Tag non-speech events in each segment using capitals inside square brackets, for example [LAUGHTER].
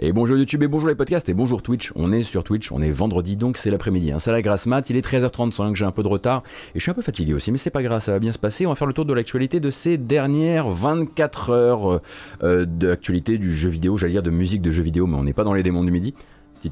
Et bonjour YouTube et bonjour les podcasts et bonjour Twitch. On est sur Twitch, on est vendredi donc c'est l'après-midi. Hein. C'est la grâce mat, il est 13h35, j'ai un peu de retard et je suis un peu fatigué aussi, mais c'est pas grave, ça va bien se passer. On va faire le tour de l'actualité de ces dernières 24 heures euh, euh, d'actualité du jeu vidéo, j'allais dire de musique de jeu vidéo, mais on n'est pas dans les démons du midi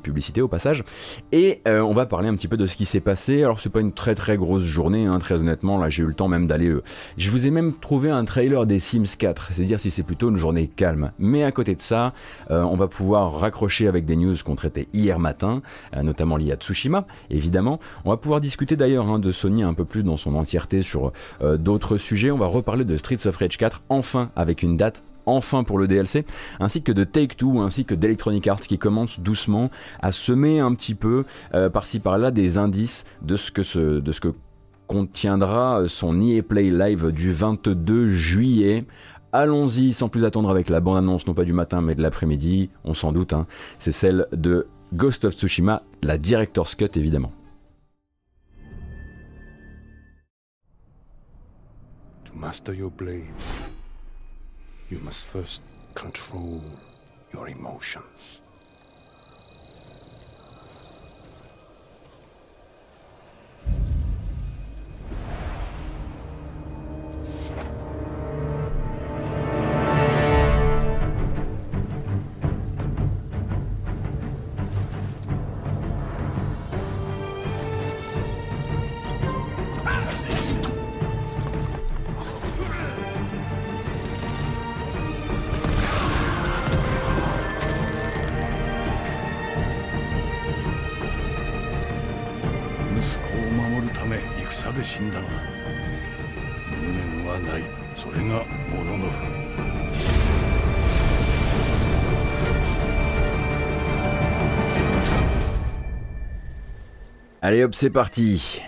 publicité au passage. Et euh, on va parler un petit peu de ce qui s'est passé. Alors c'est pas une très très grosse journée, hein, très honnêtement. Là j'ai eu le temps même d'aller. Euh, je vous ai même trouvé un trailer des Sims 4. C'est dire si c'est plutôt une journée calme. Mais à côté de ça, euh, on va pouvoir raccrocher avec des news qu'on traitait hier matin, notamment liées à Tsushima, évidemment. On va pouvoir discuter d'ailleurs hein, de Sony un peu plus dans son entièreté sur d'autres sujets. On va reparler de Streets of Rage 4 enfin avec une date enfin pour le DLC, ainsi que de Take-Two, ainsi que d'Electronic Arts qui commencent doucement à semer un petit peu euh, par-ci par-là des indices de ce que, contiendra son EA Play Live du 22 juillet. Allons-y sans plus attendre avec la bande-annonce, non pas du matin mais de l'après-midi, on s'en doute, hein. c'est celle de Ghost of Tsushima, la Director's Cut évidemment. You must first control your emotions. Allez hop, c'est parti.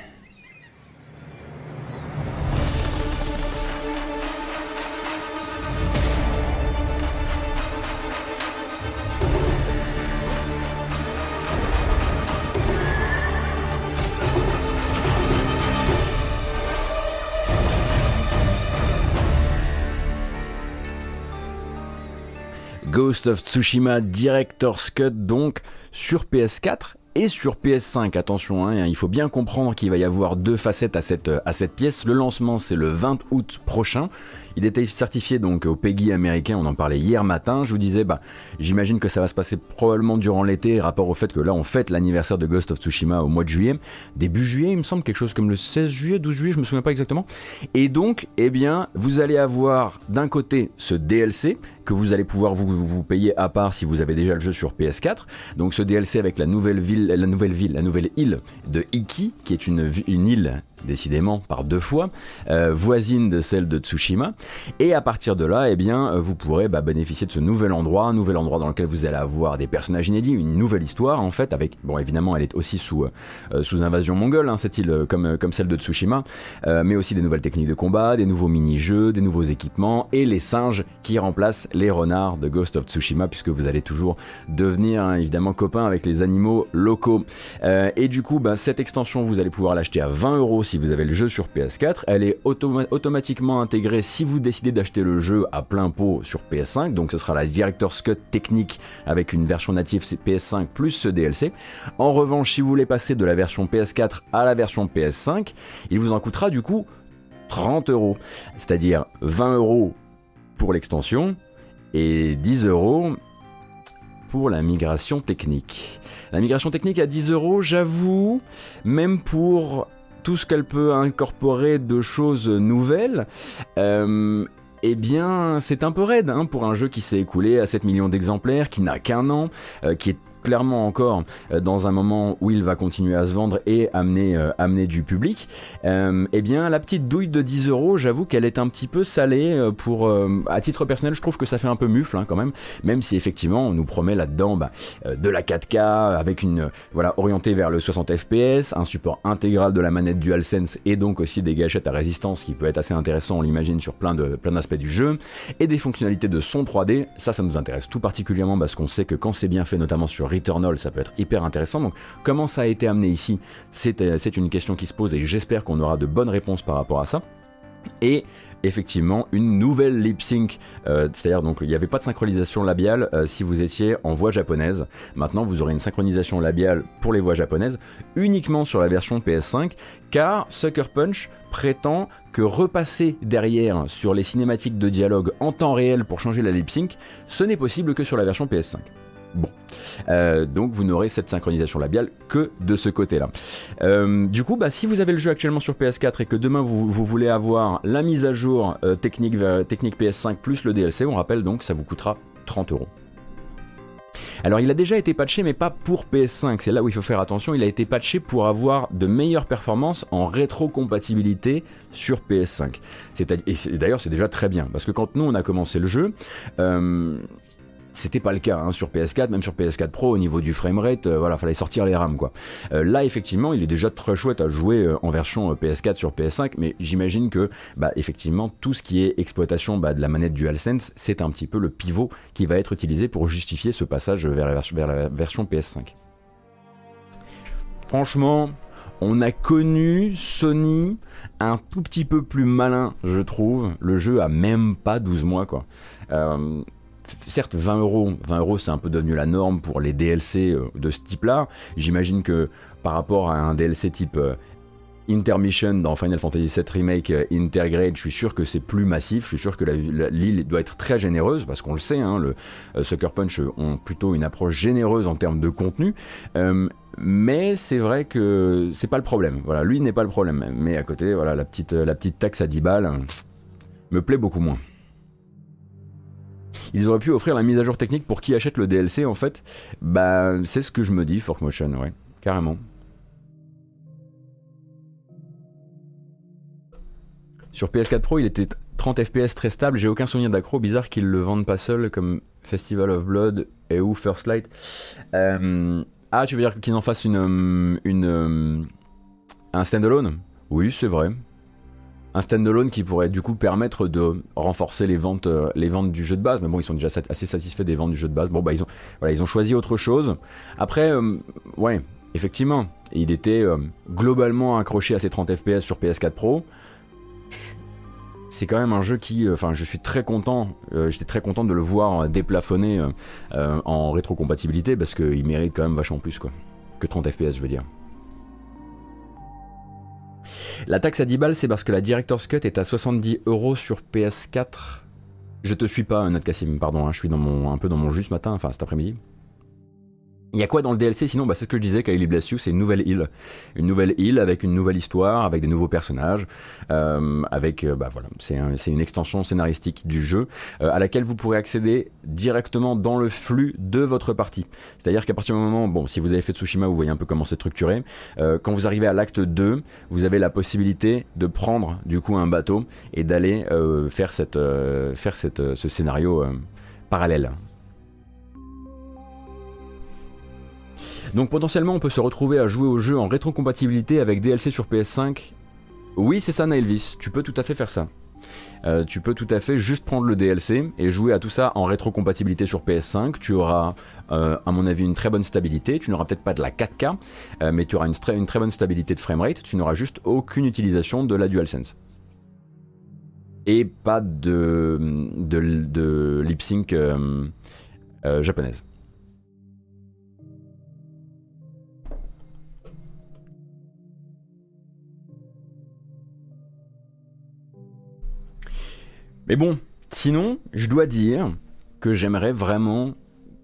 Ghost of Tsushima Director's Cut donc sur PS4 et sur PS5. Attention, hein, il faut bien comprendre qu'il va y avoir deux facettes à cette, à cette pièce. Le lancement, c'est le 20 août prochain. Il était certifié donc au PEGI américain, on en parlait hier matin. Je vous disais, bah, j'imagine que ça va se passer probablement durant l'été, rapport au fait que là on fête l'anniversaire de Ghost of Tsushima au mois de juillet. Début juillet, il me semble, quelque chose comme le 16 juillet, 12 juillet, je me souviens pas exactement. Et donc, eh bien, vous allez avoir d'un côté ce DLC que vous allez pouvoir vous, payer à part si vous avez déjà le jeu sur PS4. Donc ce DLC avec la nouvelle ville, la nouvelle ville, la nouvelle île de Iki, qui est une, une île décidément par deux fois, euh, voisine de celle de Tsushima. Et à partir de là, eh bien, euh, vous pourrez bah, bénéficier de ce nouvel endroit, un nouvel endroit dans lequel vous allez avoir des personnages inédits, une nouvelle histoire en fait, avec, bon évidemment, elle est aussi sous, euh, sous invasion mongole, hein, cette île, comme, comme celle de Tsushima, mais aussi des nouvelles techniques de combat, des nouveaux mini-jeux, des nouveaux équipements, et les singes qui remplacent les renards de Ghost of Tsushima, puisque vous allez toujours devenir hein, évidemment copain avec les animaux locaux. et du coup, bah, cette extension, vous allez pouvoir l'acheter à 20 euros si vous avez le jeu sur PS4. Elle est automatiquement intégrée si vous décidez d'acheter le jeu à plein pot sur PS5. Donc ce sera la Director's Cut technique avec une version native PS5 plus ce DLC. En revanche, si vous voulez passer de la version PS4 à la version PS5, il vous en coûtera du coup 30 euros. C'est-à-dire 20 euros pour l'extension et 10 euros pour la migration technique. La migration technique à 10 euros, j'avoue, même pour tout ce qu'elle peut incorporer de choses nouvelles, euh, eh bien, c'est un peu raide hein, pour un jeu qui s'est écoulé à 7 millions d'exemplaires, qui n'a qu'un an, euh, qui est clairement encore euh, dans un moment où il va continuer à se vendre et amener, euh, amener du public, euh, eh bien la petite douille de 10 euros, j'avoue qu'elle est un petit peu salée pour, à titre personnel, je trouve que ça fait un peu mufle hein, quand même, même si effectivement on nous promet là-dedans bah, de la 4K avec une voilà orientée vers le 60 fps, un support intégral de la manette DualSense et donc aussi des gâchettes à résistance qui peut être assez intéressant, on l'imagine sur plein de plein d'aspects du jeu et des fonctionnalités de son 3D, ça ça nous intéresse tout particulièrement parce qu'on sait que quand c'est bien fait notamment sur Returnal, ça peut être hyper intéressant. Donc comment ça a été amené ici, c'est une question qui se pose et j'espère qu'on aura de bonnes réponses par rapport à ça. Et effectivement une nouvelle lip sync, euh, c'est-à-dire donc il n'y avait pas de synchronisation labiale euh, si vous étiez en voix japonaise. Maintenant vous aurez une synchronisation labiale pour les voix japonaises uniquement sur la version PS5 car Sucker Punch prétend que repasser derrière sur les cinématiques de dialogue en temps réel pour changer la lip sync, ce n'est possible que sur la version PS5. Bon. Euh, donc vous n'aurez cette synchronisation labiale que de ce côté-là. Euh, du coup, bah, si vous avez le jeu actuellement sur PS4 et que demain vous, voulez avoir la mise à jour euh, technique, technique PS5 plus le DLC, on rappelle donc ça vous coûtera 30 euros. Alors il a déjà été patché mais pas pour PS5, c'est là où il faut faire attention, il a été patché pour avoir de meilleures performances en rétrocompatibilité sur PS5. Et d'ailleurs c'est déjà très bien, parce que quand nous on a commencé le jeu, c'était pas le cas hein, sur PS4, même sur PS4 Pro au niveau du framerate, euh, voilà, fallait sortir les RAM quoi. Euh, là effectivement, il est déjà très chouette à jouer euh, en version PS4 sur PS5, mais j'imagine que bah, effectivement tout ce qui est exploitation bah, de la manette DualSense, c'est un petit peu le pivot qui va être utilisé pour justifier ce passage vers la, vers la version PS5. Franchement, on a connu Sony un tout petit peu plus malin, je trouve. Le jeu a même pas 12 mois, quoi certes 20 euros, 20 euros c'est un peu devenu la norme pour les DLC euh, de ce type-là. J'imagine que par rapport à un DLC type euh, Intermission dans Final Fantasy VII Remake euh, Intergrade, je suis sûr que c'est plus massif, je suis sûr que l'île doit être très généreuse, parce qu'on le sait, hein, le Sucker Punch ont plutôt une approche généreuse en termes de contenu, mais c'est vrai que c'est pas le problème, voilà, lui n'est pas le problème, mais à côté, voilà, la petite, la petite taxe à 10 balles me plaît beaucoup moins. Ils auraient pu offrir la mise à jour technique pour qui achète le DLC en fait. Bah c'est ce que je me dis, Forkmotion, ouais, carrément. Sur PS4 Pro, il était 30 FPS très stable. J'ai aucun souvenir d'accro. Bizarre qu'ils le vendent pas seul comme Festival of Blood et ou First Light. Euh, ah, tu veux dire qu'ils en fassent une, euh, une, euh, un standalone? Oui, c'est vrai un standalone qui pourrait du coup permettre de renforcer les ventes, euh, du jeu de base. Mais bon, ils sont déjà assez satisfaits des ventes du jeu de base. Bon, bah ils ont, choisi autre chose. Après, euh, ouais, effectivement, il était euh, globalement accroché à ses 30 FPS sur PS4 Pro. C'est quand même un jeu qui, enfin, je suis très content. J'étais très content de le voir déplafonné en rétrocompatibilité parce qu'il mérite quand même vachement plus quoi que 30 FPS, je veux dire. La taxe à 10 balles, c'est parce que la Director's Cut est à 70 euros sur PS4. Je te suis pas, Note Cassim, pardon, hein, je suis un peu dans mon jus ce matin, enfin cet après-midi. Il y a quoi dans le DLC sinon bah, C'est ce que je disais, Kylie Bless You, c'est une nouvelle île. Une nouvelle île avec une nouvelle histoire, avec des nouveaux personnages, euh, avec, euh, bah voilà, c'est une extension scénaristique du jeu euh, à laquelle vous pourrez accéder directement dans le flux de votre partie. C'est-à-dire qu'à partir du moment, bon, si vous avez fait Tsushima, vous voyez un peu comment c'est structuré. quand vous arrivez à l'acte 2, vous avez la possibilité de prendre du coup un bateau et d'aller faire, cette, faire cette, ce scénario parallèle. Donc potentiellement on peut se retrouver à jouer au jeu en rétrocompatibilité avec DLC sur PS5. Oui c'est ça Naelvis, tu peux tout à fait faire ça. Euh, tu peux tout à fait juste prendre le DLC et jouer à tout ça en rétrocompatibilité sur PS5. Tu auras, euh, à mon avis, une très bonne stabilité. Tu n'auras peut-être pas de la 4K, euh, mais tu auras une, très bonne stabilité de framerate. Tu n'auras juste aucune utilisation de la DualSense. Et pas de, de, de lip sync japonaise. Mais bon, sinon, je dois dire que j'aimerais vraiment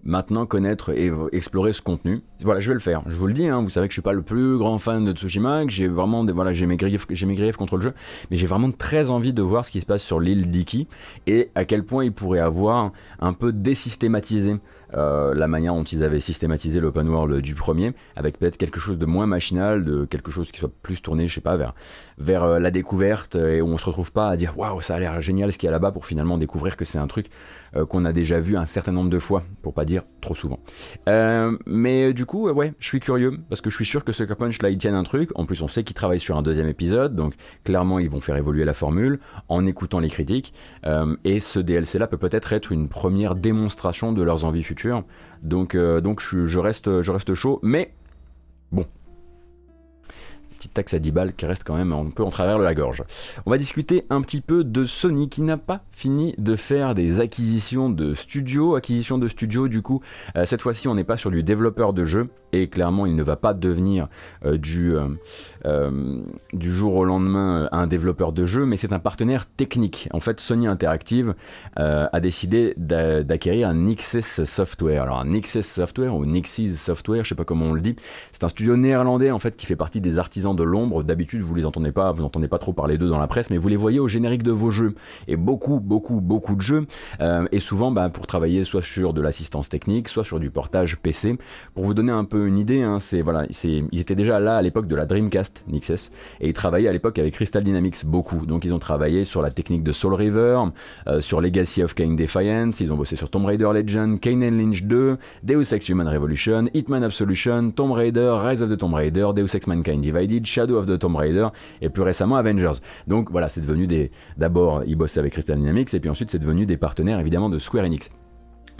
maintenant connaître et explorer ce contenu. Voilà, je vais le faire. Je vous le dis, hein, vous savez que je suis pas le plus grand fan de Tsushima, que j'ai vraiment des, voilà, j'ai mes griefs, j'ai mes contre le jeu, mais j'ai vraiment très envie de voir ce qui se passe sur l'île d'Iki et à quel point il pourrait avoir un peu désystématisé euh, la manière dont ils avaient systématisé l'open world du premier, avec peut-être quelque chose de moins machinal, de quelque chose qui soit plus tourné, je sais pas, vers, vers euh, la découverte et où on se retrouve pas à dire waouh, ça a l'air génial ce qu'il y a là-bas pour finalement découvrir que c'est un truc euh, qu'on a déjà vu un certain nombre de fois, pour pas dire trop souvent. mais du coup, ouais, je suis curieux parce que je suis sûr que ce Punch là, ils tiennent un truc. En plus, on sait qu'ils travaillent sur un deuxième épisode, donc clairement, ils vont faire évoluer la formule en écoutant les critiques. et ce DLC là peut peut-être être une première démonstration de leurs envies futures donc, euh, donc je, reste, je reste chaud. Mais bon, petite taxe à 10 balles qui reste quand même un peu en travers de la gorge. On va discuter un petit peu de Sony qui n'a pas fini de faire des acquisitions de studios. Acquisition de studios, du coup, euh, cette fois-ci, on n'est pas sur du développeur de jeu et clairement il ne va pas devenir euh, du, euh, euh, du jour au lendemain un développeur de jeu, mais c'est un partenaire technique. En fait, Sony Interactive a décidé d'acquérir un Nixes Software. Alors un Nixes Software ou Nixes Software, je sais pas comment on le dit, c'est un studio néerlandais en fait qui fait partie des artisans de l'ombre. D'habitude, vous les entendez pas, vous n'entendez pas trop parler d'eux dans la presse, mais vous les voyez au générique de vos jeux. Et beaucoup, beaucoup, beaucoup de jeux, et souvent bah, pour travailler soit sur de l'assistance technique, soit sur du portage PC. Pour vous donner un peu une idée, hein, c'est voilà, ils étaient déjà là à l'époque de la Dreamcast Nixes et ils travaillaient à l'époque avec Crystal Dynamics beaucoup. Donc ils ont travaillé sur la technique de Soul River, euh, sur Legacy of Kain Defiance, ils ont bossé sur Tomb Raider Legend, Kane and Lynch 2, Deus Ex Human Revolution, Hitman Absolution, Tomb Raider, Rise of the Tomb Raider, Deus Ex Mankind Divided, Shadow of the Tomb Raider et plus récemment Avengers. Donc voilà, c'est devenu des d'abord ils bossaient avec Crystal Dynamics et puis ensuite c'est devenu des partenaires évidemment de Square Enix.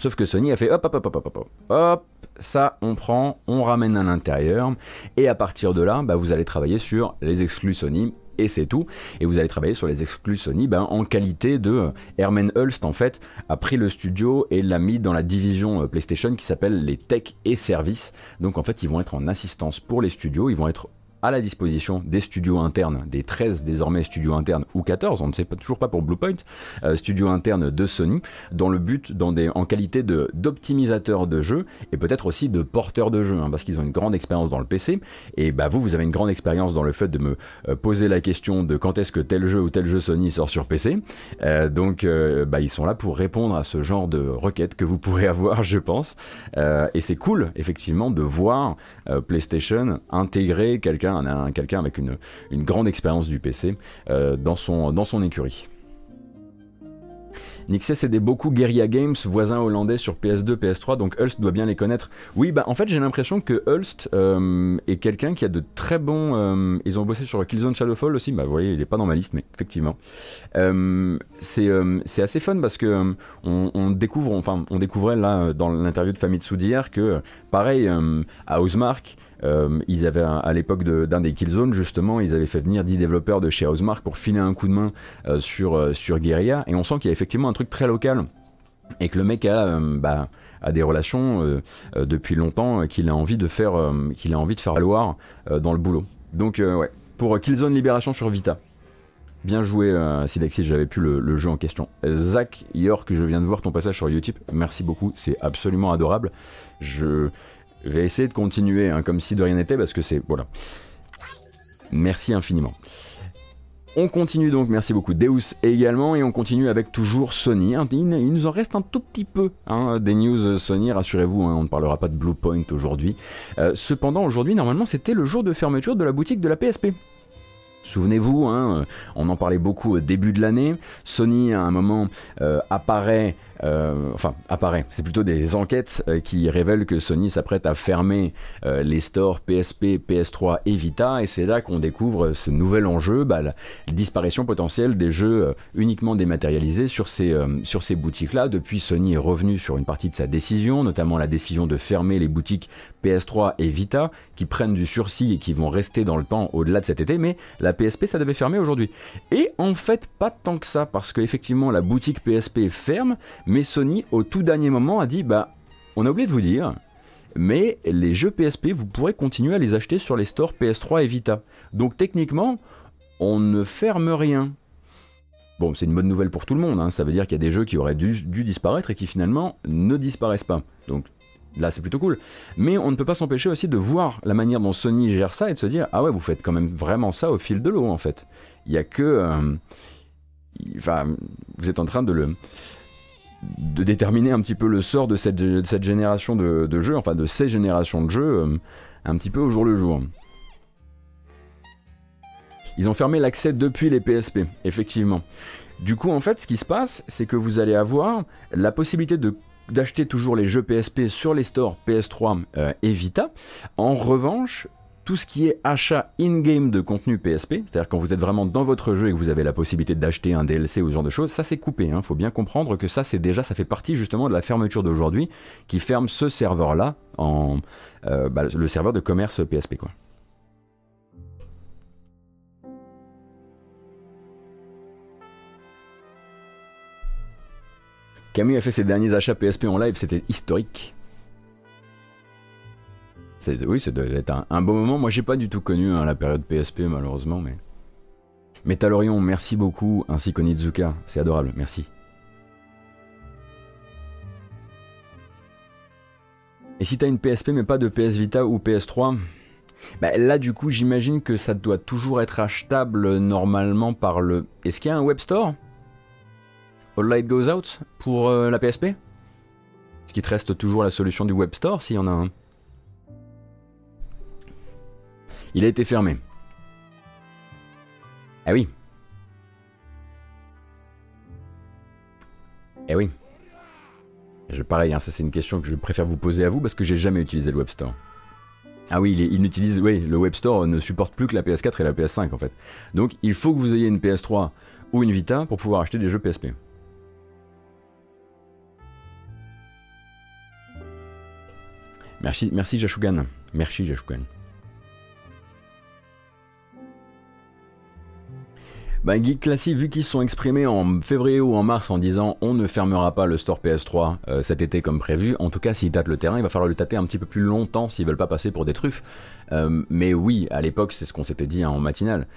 Sauf que Sony a fait hop hop hop hop hop hop hop, ça on prend, on ramène à l'intérieur, et à partir de là, bah, vous allez travailler sur les exclus Sony et c'est tout. Et vous allez travailler sur les exclus Sony ben, en qualité de Herman Hulst en fait a pris le studio et l'a mis dans la division euh, PlayStation qui s'appelle les tech et services. Donc en fait ils vont être en assistance pour les studios, ils vont être à la disposition des studios internes, des 13 désormais studios internes ou 14, on ne sait pas, toujours pas pour Bluepoint, euh, studios internes de Sony, dans le but, dans des, en qualité d'optimisateur de, jeux et peut-être aussi de porteur de jeux, hein, parce qu'ils ont une grande expérience dans le PC. Et bah, vous, vous avez une grande expérience dans le fait de me euh, poser la question de quand est-ce que tel jeu ou tel jeu Sony sort sur PC. Euh, donc, bah, ils sont là pour répondre à ce genre de requêtes que vous pourrez [LAUGHS] avoir, je pense. et c'est cool, effectivement, de voir PlayStation intégrer quelqu'un un, quelqu'un avec une, grande expérience du PC euh, dans, son, dans son écurie. Nixes des beaucoup Guerrilla Games, voisins hollandais sur PS2, PS3, donc Hulst doit bien les connaître. Oui, bah en fait j'ai l'impression que Hulst euh, est quelqu'un qui a de très bons... Euh, ils ont bossé sur Killzone Shadowfall aussi, bah vous voyez, il est pas dans ma liste, mais effectivement. c'est assez fun parce que on, découvre, enfin on découvrait là dans l'interview de Famitsu d'hier que pareil, à Housemark, euh, ils avaient à l'époque d'un des Killzone justement, ils avaient fait venir 10 développeurs de chez Housemark pour filer un coup de main euh, sur, euh, sur Guerilla et on sent qu'il y a effectivement un truc très local et que le mec a, bah, a des relations depuis longtemps qu'il a envie de faire qu'il a envie de faire valoir dans le boulot. Donc ouais, pour Killzone Libération sur Vita. Bien joué, euh, j'avais plus le, le, jeu en question. Zach York, je viens de voir ton passage sur YouTube. Merci beaucoup, c'est absolument adorable. Je, je vais essayer de continuer hein, comme si de rien n'était parce que c'est. Voilà. Merci infiniment. On continue donc, merci beaucoup Deus également, et on continue avec toujours Sony. Hein. Il, nous en reste un tout petit peu hein, des news Sony, rassurez-vous, on ne parlera pas de Bluepoint aujourd'hui. Euh, cependant, aujourd'hui, normalement, c'était le jour de fermeture de la boutique de la PSP. Souvenez-vous, on en parlait beaucoup au début de l'année. Sony, à un moment, euh, apparaît euh, enfin apparaît. C'est plutôt des enquêtes euh, qui révèlent que Sony s'apprête à fermer euh, les stores PSP, PS3 et Vita, et c'est là qu'on découvre ce nouvel enjeu, bah, la disparition potentielle des jeux uniquement dématérialisés sur ces, boutiques-là. Depuis, Sony est revenu sur une partie de sa décision, notamment la décision de fermer les boutiques PS3 et Vita, qui prennent du sursis et qui vont rester dans le temps au-delà de cet été, mais la PSP, ça devait fermer aujourd'hui. Et en fait, pas tant que ça, parce qu'effectivement, la boutique PSP ferme, Sony, au tout dernier moment, a dit bah, on a oublié de vous dire, mais les jeux PSP, vous pourrez continuer à les acheter sur les stores PS3 et Vita. Donc techniquement, on ne ferme rien. Bon, c'est une bonne nouvelle pour tout le monde, hein. ça veut dire qu'il y a des jeux qui auraient dû, disparaître et qui finalement ne disparaissent pas. Donc là c'est plutôt cool. Mais on ne peut pas s'empêcher aussi de voir la manière dont Sony gère ça et de se dire ah ouais vous faites quand même vraiment ça au fil de l'eau en fait. Il y a que... Euh, enfin, vous êtes en train de le de déterminer un petit peu le sort de cette, génération de, jeux, enfin de ces générations de jeux, euh, un petit peu au jour le jour. Ils ont fermé l'accès depuis les PSP, effectivement. Du coup, en fait, ce qui se passe, c'est que vous allez avoir la possibilité d'acheter toujours les jeux PSP sur les stores PS3 euh, et Vita. En revanche, tout ce qui est achat in-game de contenu PSP, c'est-à-dire quand vous êtes vraiment dans votre jeu et que vous avez la possibilité d'acheter un DLC ou ce genre de choses, ça c'est coupé. Il faut bien comprendre que ça c'est déjà, ça fait partie justement de la fermeture d'aujourd'hui qui ferme ce serveur-là, en euh, bah, le serveur de commerce PSP quoi. Camille a fait ses derniers achats PSP en live, c'était historique. Oui, ça doit être un, un, beau moment. Moi, j'ai pas du tout connu hein, la période PSP, malheureusement, mais. Métalorion, merci beaucoup, ainsi qu'Onizuka, c'est adorable, merci. Et si t'as une PSP mais pas de PS Vita ou PS3, bah là du coup j'imagine que ça doit toujours être achetable normalement par le... Est-ce qu'il y a un web store? All Light Goes Out pour euh, la PSP Est-ce qu'il te reste toujours la solution du web store s'il y en a un Il a été fermé. Ah oui. Eh oui. Je, pareil, hein, ça c'est une question que je préfère vous poser à vous parce que j'ai jamais utilisé le Web Store. Ah oui, il, oui, le Web Store ne supporte plus que la PS4 et la PS5 en fait. Donc il faut que vous ayez une PS3 ou une Vita pour pouvoir acheter des jeux PSP. Merci, merci Jashugan. Merci Jashugan. Bah, Geek Classic, vu qu'ils sont exprimés en février ou en mars en disant on ne fermera pas le store PS3 euh, cet été comme prévu, en tout cas s'ils tâtent le terrain, il va falloir le tâter un petit peu plus longtemps s'ils veulent pas passer pour des truffes. Euh, mais oui, à l'époque, c'est ce qu'on s'était dit hein, en matinale.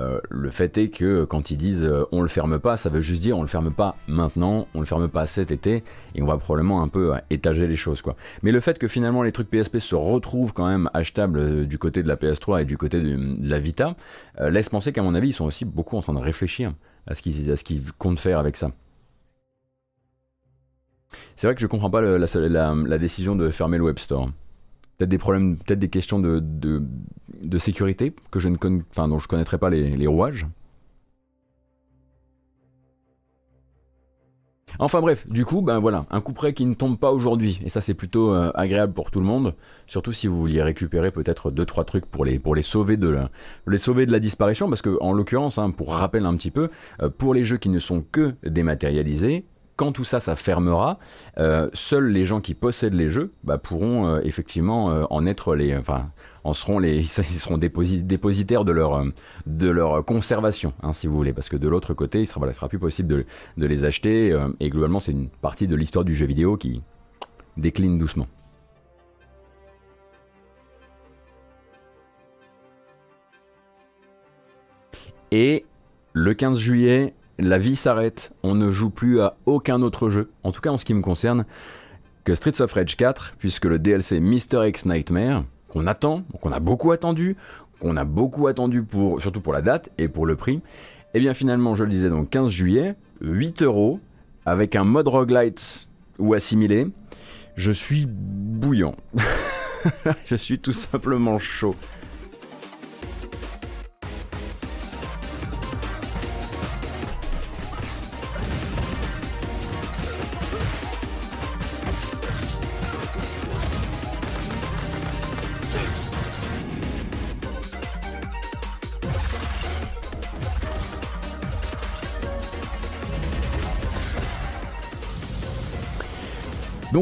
Euh, le fait est que quand ils disent euh, on le ferme pas, ça veut juste dire on le ferme pas maintenant, on le ferme pas cet été, et on va probablement un peu étager les choses quoi. Mais le fait que finalement les trucs PSP se retrouvent quand même achetables du côté de la PS3 et du côté de, la Vita, laisse penser qu'à mon avis ils sont aussi beaucoup en train de réfléchir à ce qu'ils comptent faire avec ça. C'est vrai que je comprends pas la décision de fermer le Web Store peut-être des problèmes, des questions de, de, sécurité que je ne connais, enfin, dont je connaîtrais pas les, rouages. Enfin bref, du coup, ben voilà, un coup près qui ne tombe pas aujourd'hui, et ça c'est plutôt euh, agréable pour tout le monde, surtout si vous vouliez récupérer peut-être deux trois trucs pour les pour les sauver de la, les sauver de la disparition, parce que en l'occurrence, hein, pour rappel un petit peu, euh, pour les jeux qui ne sont que dématérialisés, quand tout ça, ça fermera, euh, seuls les gens qui possèdent les jeux bah, pourront euh, effectivement euh, en être les, enfin, en seront les, [LAUGHS] ils seront dépositaires de leur, de leur conservation, hein, si vous voulez, parce que de l'autre côté, il sera, voilà, sera plus possible de les acheter. et globalement, c'est une partie de l'histoire du jeu vidéo qui décline doucement. Et le 15 juillet, la vie s'arrête, on ne joue plus à aucun autre jeu, en tout cas en ce qui me concerne, que Streets of Rage 4, puisque le DLC Mr. X Nightmare, qu'on attend, qu'on a beaucoup attendu, qu'on a beaucoup attendu pour, surtout pour la date et pour le prix, et eh bien finalement, je le disais donc 15 juillet, 8 euros, avec un mode roguelite ou assimilé, je suis bouillant. [LAUGHS] je suis tout simplement chaud.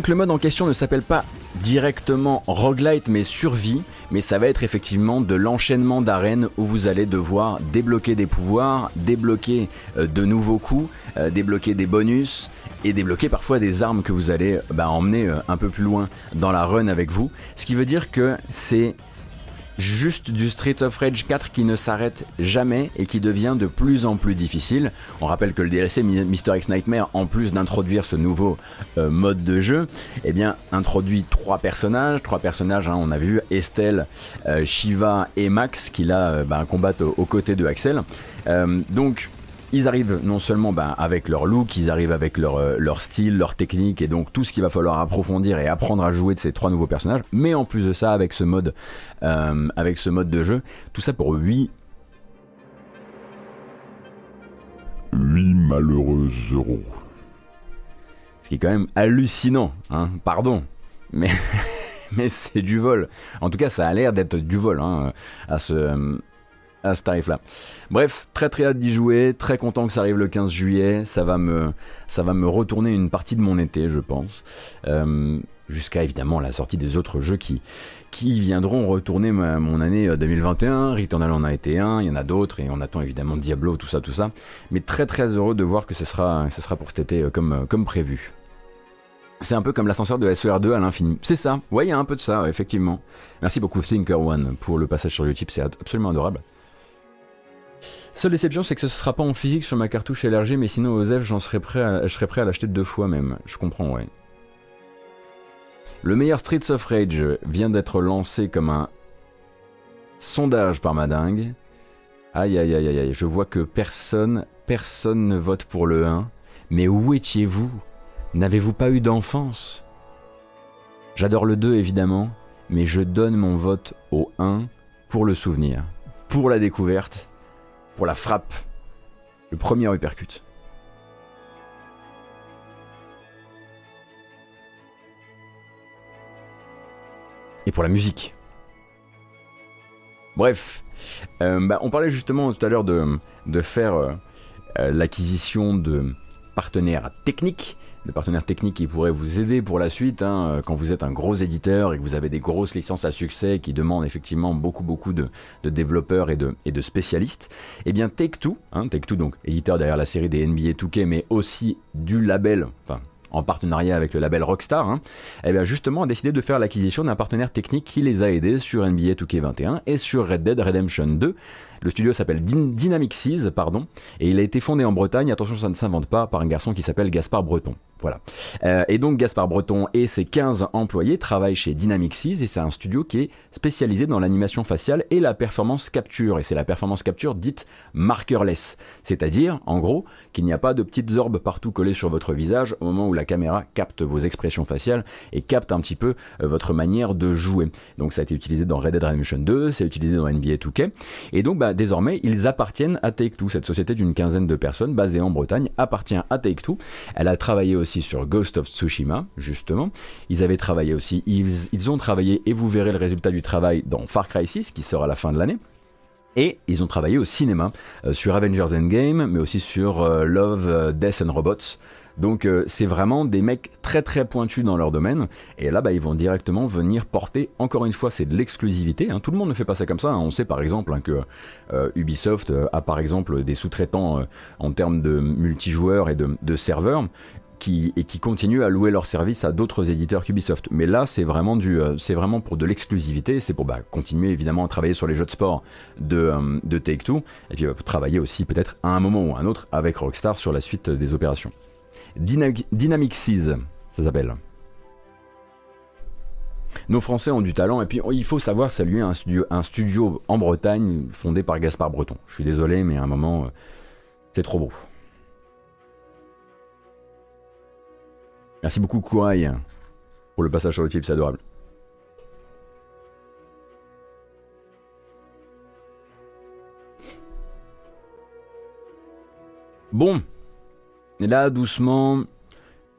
Donc le mode en question ne s'appelle pas directement roguelite mais survie, mais ça va être effectivement de l'enchaînement d'arènes où vous allez devoir débloquer des pouvoirs, débloquer euh, de nouveaux coups, euh, débloquer des bonus et débloquer parfois des armes que vous allez bah, emmener euh, un peu plus loin dans la run avec vous. Ce qui veut dire que c'est juste du Street of Rage 4 qui ne s'arrête jamais et qui devient de plus en plus difficile. On rappelle que le DLC Mr. X Nightmare, en plus d'introduire ce nouveau euh, mode de jeu, eh introduit trois personnages, trois personnages, hein, on a vu Estelle, euh, Shiva et Max qui là euh, bah, combattent aux, côtés de Axel. donc ils arrivent non seulement ben, avec leur look, ils arrivent avec leur, euh, leur style, leur technique et donc tout ce qu'il va falloir approfondir et apprendre à jouer de ces trois nouveaux personnages, mais en plus de ça avec ce mode, euh, avec ce mode de jeu, tout ça pour 8 8 malheureux euros. Ce qui est quand même hallucinant, hein, pardon, mais, [LAUGHS] mais c'est du vol. En tout cas, ça a l'air d'être du vol hein, à ce, à ce tarif-là. Bref, très très hâte d'y jouer, très content que ça arrive le 15 juillet, ça va me, retourner une partie de mon été, je pense, euh, jusqu'à évidemment la sortie des autres jeux qui, viendront retourner mon année 2021. Euh, Returnal en a été un, il y en a d'autres, et on attend évidemment Diablo, tout ça, tout ça. Mais très très heureux de voir que ce sera, ce sera pour cet été euh, comme, comme prévu. C'est un peu comme l'ascenseur de SER2 à l'infini. C'est ça. Ouais, il y a un peu de ça, effectivement. Merci beaucoup Thinker One pour le passage sur YouTube, c'est absolument adorable. Seule déception, c'est que ce sera pas en physique sur ma cartouche LRG, mais sinon aux F, j'en serais prêt je serais prêt à l'acheter deux fois même. Je comprends, ouais. Le meilleur Streets of Rage vient d'être lancé comme un sondage par Madingue. Aïe aïe aïe aïe, je vois que personne, personne ne vote pour le 1. Mais où étiez-vous? N'avez-vous pas eu d'enfance? J'adore le 2 évidemment, mais je donne mon vote au 1 pour le souvenir, pour la découverte, la frappe, le premier hypercute. Et pour la musique. Bref, euh, bah, on parlait justement tout à l'heure de, faire euh, euh, l'acquisition de partenaires techniques, de partenaires techniques qui pourraient vous aider pour la suite hein, quand vous êtes un gros éditeur et que vous avez des grosses licences à succès qui demandent effectivement beaucoup beaucoup de, développeurs et de, et spécialistes. Eh bien Take-Two, hein, Take-Two donc éditeur derrière la série des NBA 2K mais aussi du label, enfin en partenariat avec le label Rockstar, hein, eh bien justement a décidé de faire l'acquisition d'un partenaire technique qui les a aidés sur NBA 2K21 et sur Red Dead Redemption 2. Le studio s'appelle Dynamic Seas, pardon, et il a été fondé en Bretagne, attention ça ne s'invente pas, par un garçon qui s'appelle Gaspard Breton. Voilà. Euh, et donc Gaspard Breton et ses 15 employés travaillent chez Dynamic Seas et c'est un studio qui est spécialisé dans l'animation faciale et la performance capture. Et c'est la performance capture dite markerless. C'est-à-dire, en gros, qu'il n'y a pas de petites orbes partout collées sur votre visage au moment où la caméra capte vos expressions faciales et capte un petit peu euh, votre manière de jouer. Donc ça a été utilisé dans Red Dead Redemption 2, c'est utilisé dans NBA 2K. Et donc bah, désormais, ils appartiennent à Take-Two. Cette société d'une quinzaine de personnes basée en Bretagne appartient à Take-Two. Elle a travaillé aussi sur Ghost of Tsushima, justement. Ils avaient travaillé aussi, ils, ont travaillé, et vous verrez le résultat du travail dans Far Cry 6, qui sort à la fin de l'année. Et ils ont travaillé au cinéma, euh, sur Avengers Endgame, mais aussi sur euh, Love, euh, Death and Robots. Donc c'est vraiment des mecs très très pointus dans leur domaine. Et là, bah, ils vont directement venir porter, encore une fois, c'est de l'exclusivité. Hein. Tout le monde ne fait pas ça comme ça. Hein. On sait par exemple hein, que Ubisoft a par exemple des sous-traitants en termes de multijoueurs et de, de serveurs et qui continuent à louer leurs services à d'autres éditeurs qu'Ubisoft. Mais là, c'est vraiment, euh, vraiment pour de l'exclusivité, c'est pour bah, continuer évidemment à travailler sur les jeux de sport de, euh, de Take-Two, et puis travailler aussi peut-être à un moment ou à un autre avec Rockstar sur la suite des opérations. Dynamic, Seas, ça s'appelle. Nos Français ont du talent et puis il faut savoir saluer un studio, un studio en Bretagne fondé par Gaspard Breton. Je suis désolé mais à un moment euh, c'est trop beau. Merci beaucoup Kouai pour le passage sur le type, c'est adorable. Bon, et là doucement,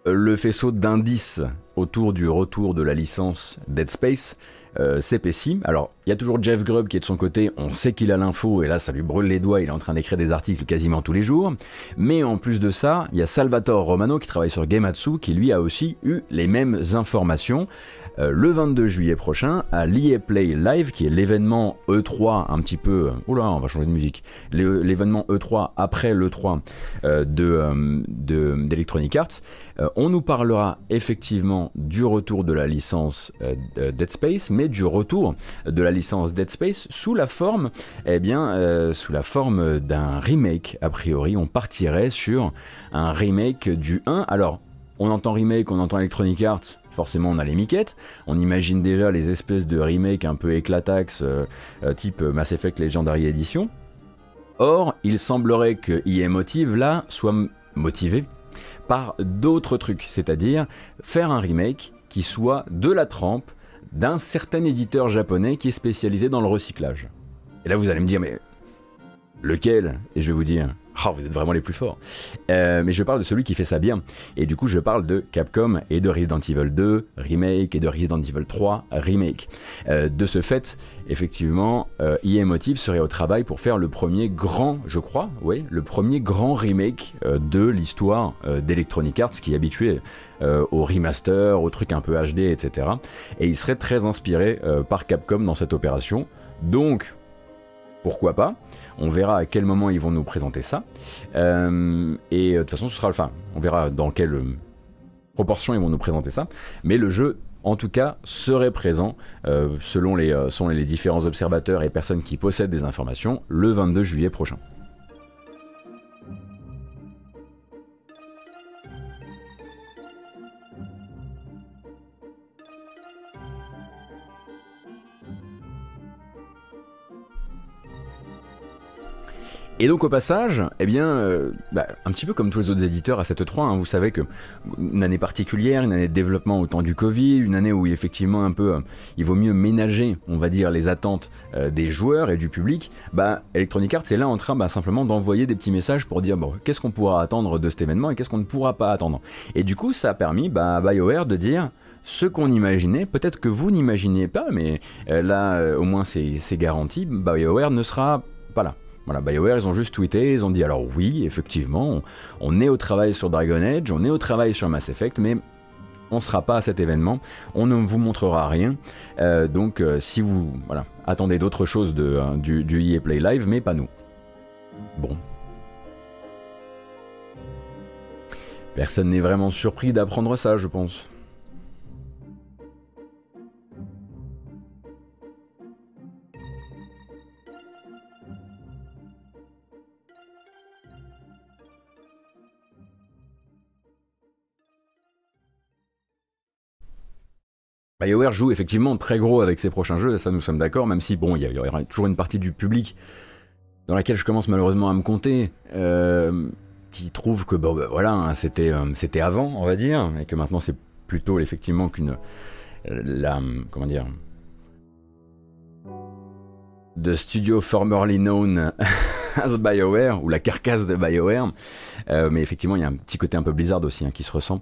euh, le faisceau d'indices autour du retour de la licence Dead Space euh, s'épaissit. Alors, il y a toujours Jeff Grubb qui est de son côté, on sait qu'il a l'info et là ça lui brûle les doigts, il est en train d'écrire des articles quasiment tous les jours. Mais en plus de ça, il y a Salvatore Romano qui travaille sur Gematsu qui lui a aussi eu les mêmes informations. Euh, le 22 juillet prochain à l'EA Play Live, qui est l'événement E3 un petit peu... Euh, oula, on va changer de musique. L'événement E3 après l'E3 euh, d'Electronic Arts. on nous parlera effectivement du retour de la licence Dead Space, mais du retour de la licence Dead Space sous la forme, eh bien, sous la forme d'un remake. A priori, on partirait sur un remake du 1. Alors, on entend remake, on entend Electronic Arts, forcément on a les miquettes, on imagine déjà les espèces de remakes un peu éclatax euh, euh, type Mass Effect Legendary Edition. Or, il semblerait que EA Motive là soit motivé par d'autres trucs, c'est-à-dire faire un remake qui soit de la trempe d'un certain éditeur japonais qui est spécialisé dans le recyclage. Et là vous allez me dire mais lequel? Et je vais vous dire Oh, vous êtes vraiment les plus forts. Euh, mais je parle de celui qui fait ça bien. Et du coup, je parle de Capcom et de Resident Evil 2 Remake et de Resident Evil 3 Remake. Euh, de ce fait, effectivement, euh, EA Motive serait au travail pour faire le premier grand, je crois, oui, le premier grand remake euh, de l'histoire d'Electronic Arts qui est habitué au remaster, aux trucs un peu HD, etc. Et il serait très inspiré par Capcom dans cette opération. Donc, pourquoi pas? On verra à quel moment ils vont nous présenter ça. Euh, et euh, de toute façon, ce sera, enfin, on verra dans quel proportion ils vont nous présenter ça, mais le jeu en tout cas serait présent selon, les, selon les différents observateurs et personnes qui possèdent des informations le 22 juillet prochain. Et donc au passage, eh bien, euh, bah, un petit peu comme tous les autres éditeurs à cette 3, hein, vous savez que une année particulière, une année de développement au temps du Covid, une année où effectivement un peu, euh, il vaut mieux ménager, on va dire, les attentes euh, des joueurs et du public. Bah, Electronic Arts est là en train bah, simplement d'envoyer des petits messages pour dire bon, qu'est-ce qu'on pourra attendre de cet événement et qu'est-ce qu'on ne pourra pas attendre. Et du coup, ça a permis bah, à BioWare de dire ce qu'on imaginait, peut-être que vous n'imaginez pas, mais là au moins c'est garanti, BioWare ne sera pas là. Voilà, BioWare, ils ont juste tweeté, ils ont dit alors oui, effectivement, on, est au travail sur Dragon Age, on est au travail sur Mass Effect, mais on ne sera pas à cet événement, on ne vous montrera rien. Euh, donc euh, si vous voilà, attendez d'autres choses euh, du, du EA Play Live, mais pas nous. Bon. Personne n'est vraiment surpris d'apprendre ça, je pense. BioWare joue effectivement très gros avec ses prochains jeux, ça nous sommes d'accord, même si bon, il y, aura toujours une partie du public dans laquelle je commence malheureusement à me compter, euh, qui trouve que bon, bah, voilà, hein, c'était euh, c'était avant, on va dire, et que maintenant c'est plutôt effectivement qu'une la comment dire de studio formerly known [LAUGHS] as BioWare ou la carcasse de BioWare, euh, mais effectivement il y a un petit côté un peu Blizzard aussi hein, qui se ressent.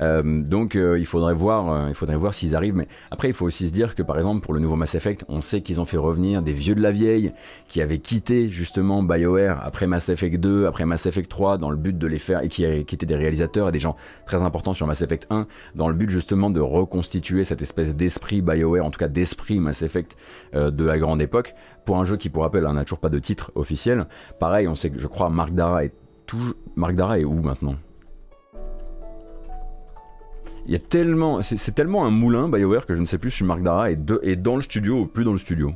Euh, donc euh, il faudrait voir, il faudrait voir s'ils arrivent. Mais après, il faut aussi se dire que par exemple pour le nouveau Mass Effect, on sait qu'ils ont fait revenir des vieux de la vieille qui avaient quitté justement BioWare après Mass Effect 2, après Mass Effect 3, dans le but de les faire et qui, qui étaient des réalisateurs et des gens très importants sur Mass Effect 1, dans le but justement de reconstituer cette espèce d'esprit BioWare, en tout cas d'esprit Mass Effect de la grande époque, pour un jeu qui, pour rappel, hein, n'a toujours pas de titre officiel. Pareil, on sait que je crois Mark Dara est tout. Mark Dara est où maintenant? Il y a tellement, c'est tellement un moulin BioWare que je ne sais plus si Marc Dara est, est dans le studio ou plus dans le studio.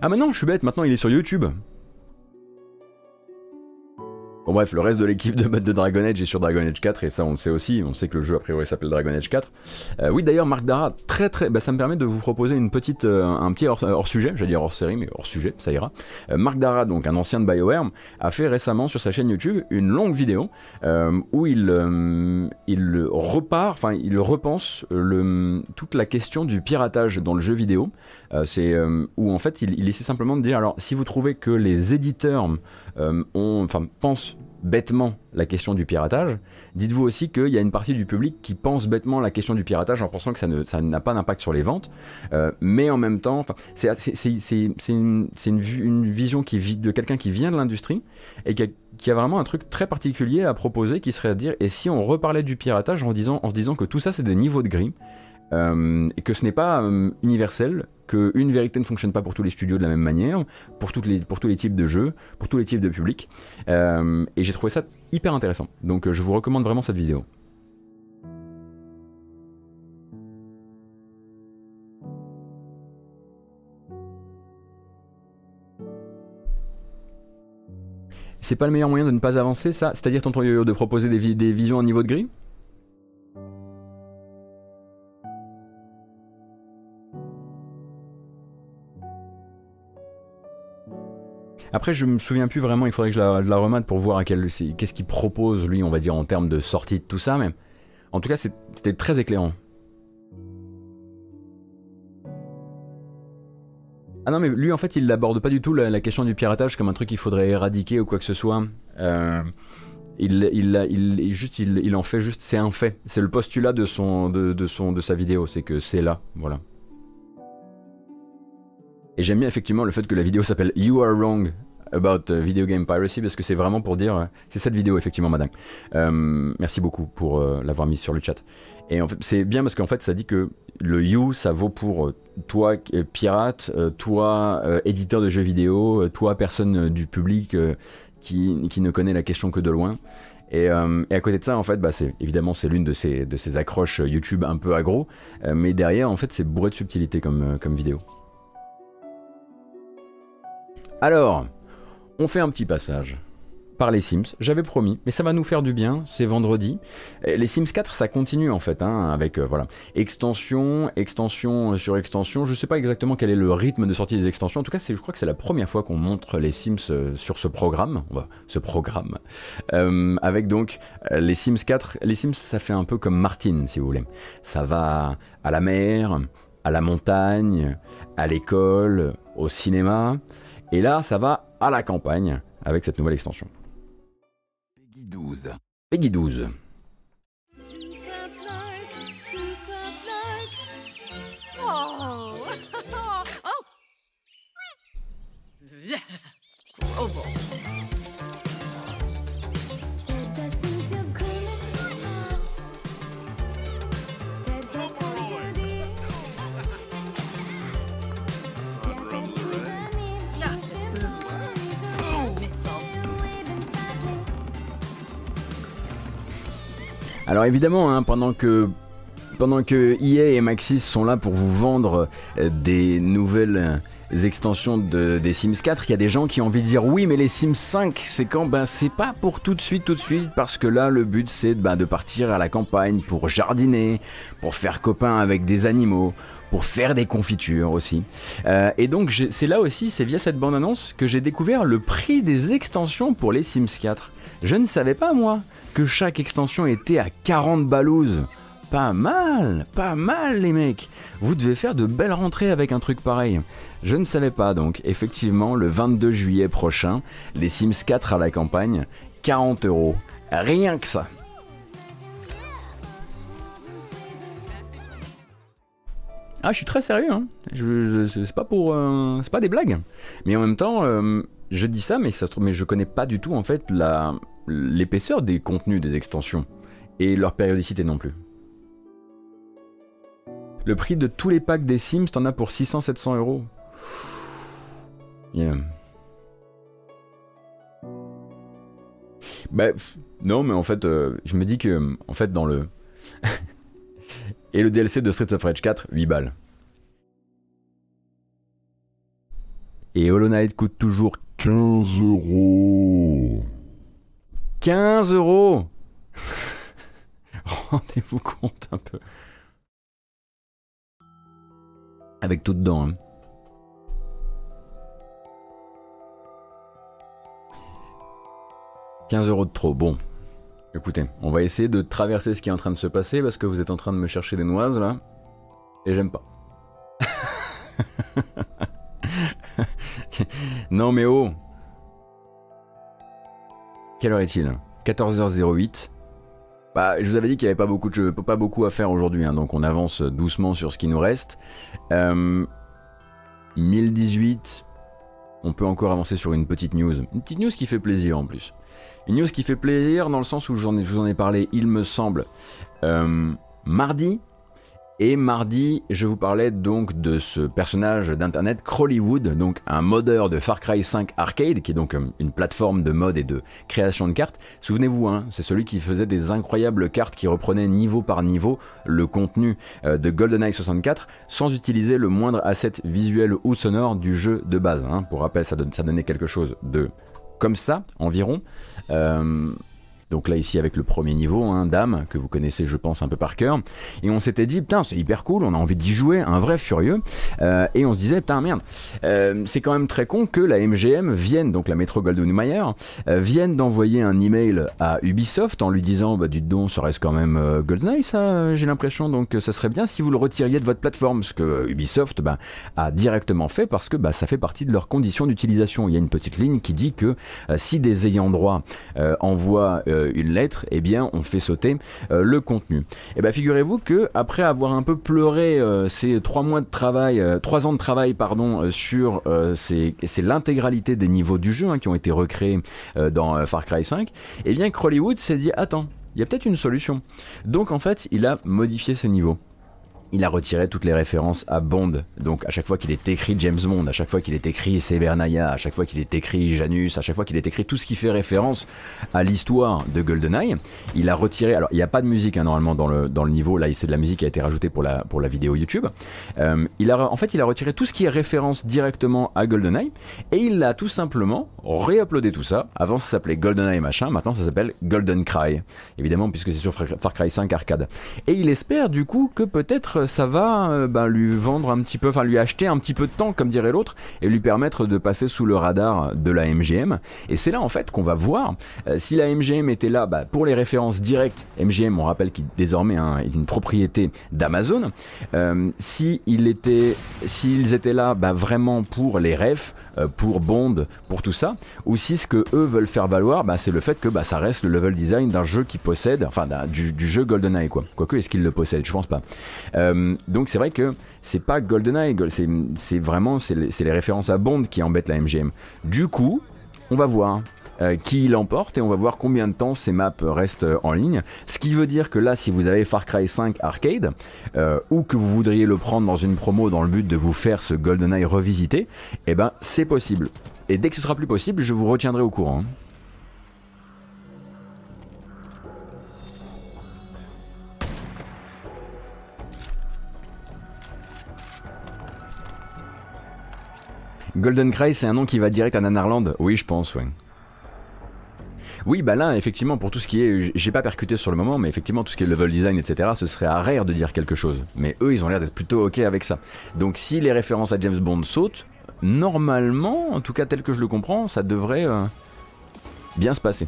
Ah maintenant, je suis bête, maintenant il est sur YouTube. Bon bref, le reste de l'équipe de mode de Dragon Age est sur Dragon Age 4 et ça on le sait aussi, on sait que le jeu a priori s'appelle Dragon Age 4. Euh, oui d'ailleurs Marc Dara, très très, bah, ça me permet de vous proposer une petite, euh, un petit hors, sujet, j'allais dire hors série mais hors sujet, ça ira. Euh, Marc Dara, donc un ancien de BioWare, a fait récemment sur sa chaîne YouTube une longue vidéo où il, il repart, enfin il repense le, toute la question du piratage dans le jeu vidéo. C'est où en fait il, il essaie simplement de dire alors si vous trouvez que les éditeurs euh, on, enfin, pense bêtement la question du piratage, dites-vous aussi qu'il y a une partie du public qui pense bêtement la question du piratage en pensant que ça, ne, ça n'a pas d'impact sur les ventes, euh, mais en même temps, c'est, une, une, vision qui vit, de quelqu'un qui vient de l'industrie et qui a, vraiment un truc très particulier à proposer qui serait à dire et si on reparlait du piratage en, disant, en se disant que tout ça c'est des niveaux de gris euh, et que ce n'est pas universel, qu'une vérité ne fonctionne pas pour tous les studios de la même manière, pour, les, pour tous les types de jeux, pour tous les types de publics. Euh, et j'ai trouvé ça hyper intéressant. Donc euh, je vous recommande vraiment cette vidéo. C'est pas le meilleur moyen de ne pas avancer, ça? C'est-à-dire, tonton Yo-Yo, de proposer des, des visions en niveau de grille Après, je me souviens plus vraiment, il faudrait que je la, la remate pour voir qu'est-ce qu'il propose, lui, on va dire, en termes de sortie de tout ça, mais en tout cas, c'était très éclairant. Ah non, mais lui, en fait, il n'aborde pas du tout la, question du piratage comme un truc qu'il faudrait éradiquer ou quoi que ce soit. Euh, il, il, il, juste, il, en fait juste, c'est un fait. C'est le postulat de, son, de, son, de sa vidéo, c'est que c'est là, voilà. Et j'aime bien effectivement le fait que la vidéo s'appelle You Are Wrong About uh, Video Game Piracy parce que c'est vraiment pour dire. Euh, c'est cette vidéo effectivement, madame. Euh, merci beaucoup pour euh, l'avoir mise sur le chat. Et en fait, c'est bien parce qu'en fait, ça dit que le You, ça vaut pour toi pirate, toi éditeur de jeux vidéo, toi personne du public qui, qui, ne connaît la question que de loin. Et, à côté de ça, en fait, bah, c'est évidemment c'est l'une de ces, de ces accroches YouTube un peu aggro, mais derrière, en fait, c'est bourré de subtilité comme, comme vidéo. Alors, on fait un petit passage par les Sims, j'avais promis, mais ça va nous faire du bien, c'est vendredi. Les Sims 4, ça continue en fait, hein, avec euh, voilà, extension, extension sur extension. Je sais pas exactement quel est le rythme de sortie des extensions. En tout cas, je crois que c'est la première fois qu'on montre les Sims euh, sur ce programme, ce programme, euh, avec donc les Sims 4. Les Sims, ça fait un peu comme Martin, si vous voulez. Ça va à la mer, à la montagne, à l'école, au cinéma, et là, ça va à la campagne avec cette nouvelle extension. 12. Peggy 12. Oh. [LAUGHS] Alors évidemment, hein, pendant que pendant EA et Maxis sont là pour vous vendre euh, des nouvelles euh, extensions de, des Sims 4, il y a des gens qui ont envie de dire oui mais les Sims 5 c'est quand? Ben c'est pas pour tout de suite tout de suite parce que là le but c'est ben, de partir à la campagne pour jardiner, pour faire copain avec des animaux, pour faire des confitures aussi. Euh, et donc c'est là aussi, c'est via cette bande annonce que j'ai découvert le prix des extensions pour les Sims 4. Je ne savais pas moi que chaque extension était à 40 balouses. Pas mal, pas mal les mecs. Vous devez faire de belles rentrées avec un truc pareil. Je ne savais pas donc, effectivement, le 22 juillet prochain, les Sims 4 à la campagne, 40 euros. Rien que ça. Ah, je suis très sérieux, hein. C'est pas pour, euh, c'est pas des blagues. Mais en même temps, euh, je dis ça, mais ça mais je connais pas du tout en fait la, l'épaisseur des contenus des extensions et leur périodicité non plus. Le prix de tous les packs des Sims, t'en as pour 600-700 euros. Bah, non, mais en fait, euh, je me dis que, en fait, dans le. [LAUGHS] et le DLC de Streets of Rage 4, 8 balles. Et Hollow Knight coûte toujours 15 euros. 15 euros [LAUGHS] Rendez-vous compte un peu. Avec tout dedans. Hein. « 15 euros de trop. Bon, écoutez, on va essayer de traverser ce qui est en train de se passer parce que vous êtes en train de me chercher des noises là. Et j'aime pas. [LAUGHS] non mais oh quelle heure est-il? 14h08. Bah, je vous avais dit qu'il n'y avait pas beaucoup, de, pas beaucoup à faire aujourd'hui, hein, donc on avance doucement sur ce qui nous reste. 1018, euh, on peut encore avancer sur une petite news. Une petite news qui fait plaisir en plus. Une news qui fait plaisir dans le sens où je vous en ai parlé, il me semble, euh, mardi, et mardi, je vous parlais donc de ce personnage d'internet, Crawlywood, donc un modeur de Far Cry 5 Arcade, qui est donc euh, une plateforme de mode et de création de cartes. Souvenez-vous, hein, c'est celui qui faisait des incroyables cartes qui reprenaient niveau par niveau le contenu euh, de GoldenEye 64 sans utiliser le moindre asset visuel ou sonore du jeu de base. Hein. Pour rappel, ça, donnait quelque chose de comme ça environ. Euh, donc là ici avec le premier niveau, hein, Dame, que vous connaissez je pense un peu par cœur. Et on s'était dit, putain c'est hyper cool, on a envie d'y jouer, un vrai furieux. Euh, et on se disait, putain merde, euh, c'est quand même très con que la MGM vienne, donc la Metro Goldwyn Mayer, euh, vienne d'envoyer un email à Ubisoft en lui disant, bah du don, reste quand même GoldenEye ça, j'ai l'impression, donc ça serait bien si vous le retiriez de votre plateforme, ce que Ubisoft bah, a directement fait parce que bah, ça fait partie de leurs conditions d'utilisation. Il y a une petite ligne qui dit que si des ayants droit envoient euh, une lettre, eh bien on fait sauter euh, le contenu. Et eh bien figurez-vous que après avoir un peu pleuré euh, ces trois mois de travail, trois ans de travail sur c'est l'intégralité des niveaux du jeu hein, qui ont été recréés dans Far Cry 5, eh bien s'est dit attends, il y a peut-être une solution. Donc en fait, il a modifié ses niveaux il a retiré toutes les références à Bond. Donc à chaque fois qu'il est écrit James Bond, à chaque fois qu'il est écrit Severnaya, à chaque fois qu'il est écrit Janus, à chaque fois qu'il est écrit tout ce qui fait référence à l'histoire de GoldenEye, il a retiré. Alors il n'y a pas de musique hein, normalement dans le, dans le niveau, là c'est de la musique qui a été rajoutée pour la, pour la vidéo YouTube. Euh, il a, en fait il a retiré tout ce qui est référence directement à GoldenEye et il a tout simplement réuploadé tout ça. Avant ça s'appelait GoldenEye machin, maintenant ça s'appelle Golden Cry. Évidemment puisque c'est sur Far Cry 5 arcade. Et il espère du coup que peut-être ça va euh, bah, lui vendre un petit peu, enfin lui acheter un petit peu de temps, comme dirait l'autre, et lui permettre de passer sous le radar de la MGM. Et c'est là en fait qu'on va voir euh, si la MGM était là bah, pour les références directes. MGM, on rappelle qu'il désormais est une propriété d'Amazon. Euh, si il s'ils étaient là bah, vraiment pour les refs, pour Bond, pour tout ça, ou si ce que eux veulent faire valoir, bah, c'est le fait que bah, ça reste le level design d'un jeu qui possède, enfin du, jeu GoldenEye quoi. Quoique est-ce qu'il le possède, je pense pas. Euh, donc c'est vrai que c'est pas GoldenEye, c'est vraiment c'est les références à Bond qui embêtent la MGM. Du coup, on va voir. Euh, qui l'emporte et on va voir combien de temps ces maps restent en ligne. Ce qui veut dire que là, si vous avez Far Cry 5 Arcade euh, ou que vous voudriez le prendre dans une promo dans le but de vous faire ce GoldenEye revisité, eh ben c'est possible. Et dès que ce sera plus possible, je vous retiendrai au courant. Golden Cry, c'est un nom qui va direct à Nanarland Oui, je pense, oui. Oui, bah là, effectivement, pour tout ce qui est. J'ai pas percuté sur le moment, mais effectivement, tout ce qui est level design, etc., ce serait à de dire quelque chose. Mais eux, ils ont l'air d'être plutôt ok avec ça. Donc, si les références à James Bond sautent, normalement, en tout cas tel que je le comprends, ça devrait euh, bien se passer.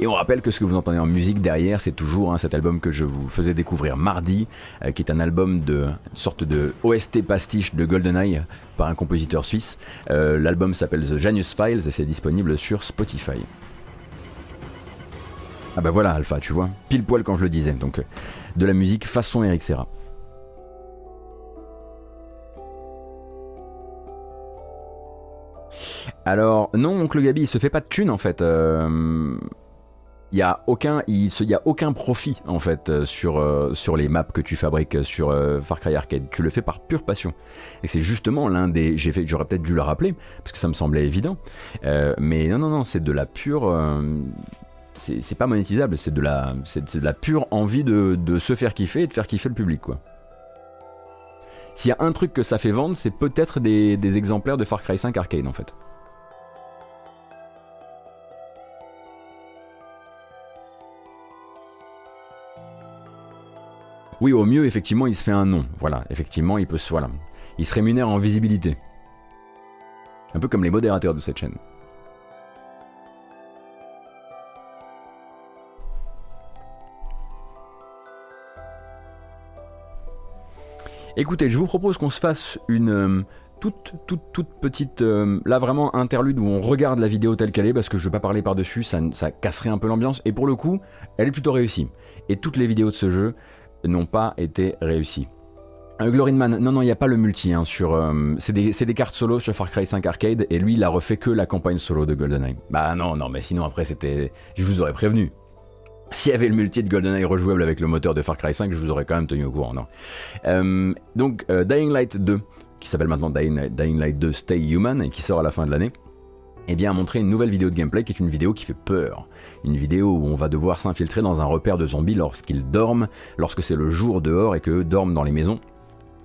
Et on rappelle que ce que vous entendez en musique derrière, c'est toujours hein, cet album que je vous faisais découvrir mardi, euh, qui est un album de sorte de OST pastiche de GoldenEye par un compositeur suisse. Euh, L'album s'appelle The Janus Files et c'est disponible sur Spotify. Ah bah voilà Alpha, tu vois, pile poil quand je le disais. Donc euh, de la musique façon Eric Serra. Alors non, oncle Gabi, il se fait pas de thunes en fait. Euh, il n'y a aucun profit en fait euh, sur les maps que tu fabriques sur Far Cry Arcade tu le fais par pure passion et c'est justement l'un des j'aurais peut-être dû le rappeler parce que ça me semblait évident mais non non non c'est de la pure c'est pas monétisable, c'est de, la, pure envie de, se faire kiffer et de faire kiffer le public, quoi. S'il y a un truc que ça fait vendre, c'est peut-être des, exemplaires de Far Cry 5 Arcade, en fait. Oui, au mieux, effectivement, il se fait un nom. Voilà, effectivement, il peut. Voilà. Il se rémunère en visibilité. Un peu comme les modérateurs de cette chaîne. Écoutez, je vous propose qu'on se fasse une euh, toute, toute, toute petite, euh, là vraiment interlude où on regarde la vidéo telle qu'elle est, parce que je veux pas parler par-dessus, ça, ça casserait un peu l'ambiance, et pour le coup, elle est plutôt réussie. Et toutes les vidéos de ce jeu n'ont pas été réussies. Euh, Man, non, non, il n'y a pas le multi. Hein, sur, euh, c'est des, des, cartes solo sur Far Cry 5 Arcade et lui, il a refait que la campagne solo de GoldenEye. Bah non, non, mais sinon après, c'était. Je vous aurais prévenu. S'il y avait le multi de GoldenEye rejouable avec le moteur de Far Cry 5, je vous aurais quand même tenu au courant, euh, Donc, euh, Dying Light 2, qui s'appelle maintenant Dying, Light 2 Stay Human et qui sort à la fin de l'année, eh bien, a montré une nouvelle vidéo de gameplay qui est une vidéo qui fait peur. Une vidéo où on va devoir s'infiltrer dans un repère de zombies lorsqu'ils dorment, lorsque c'est le jour dehors et qu'eux dorment dans les maisons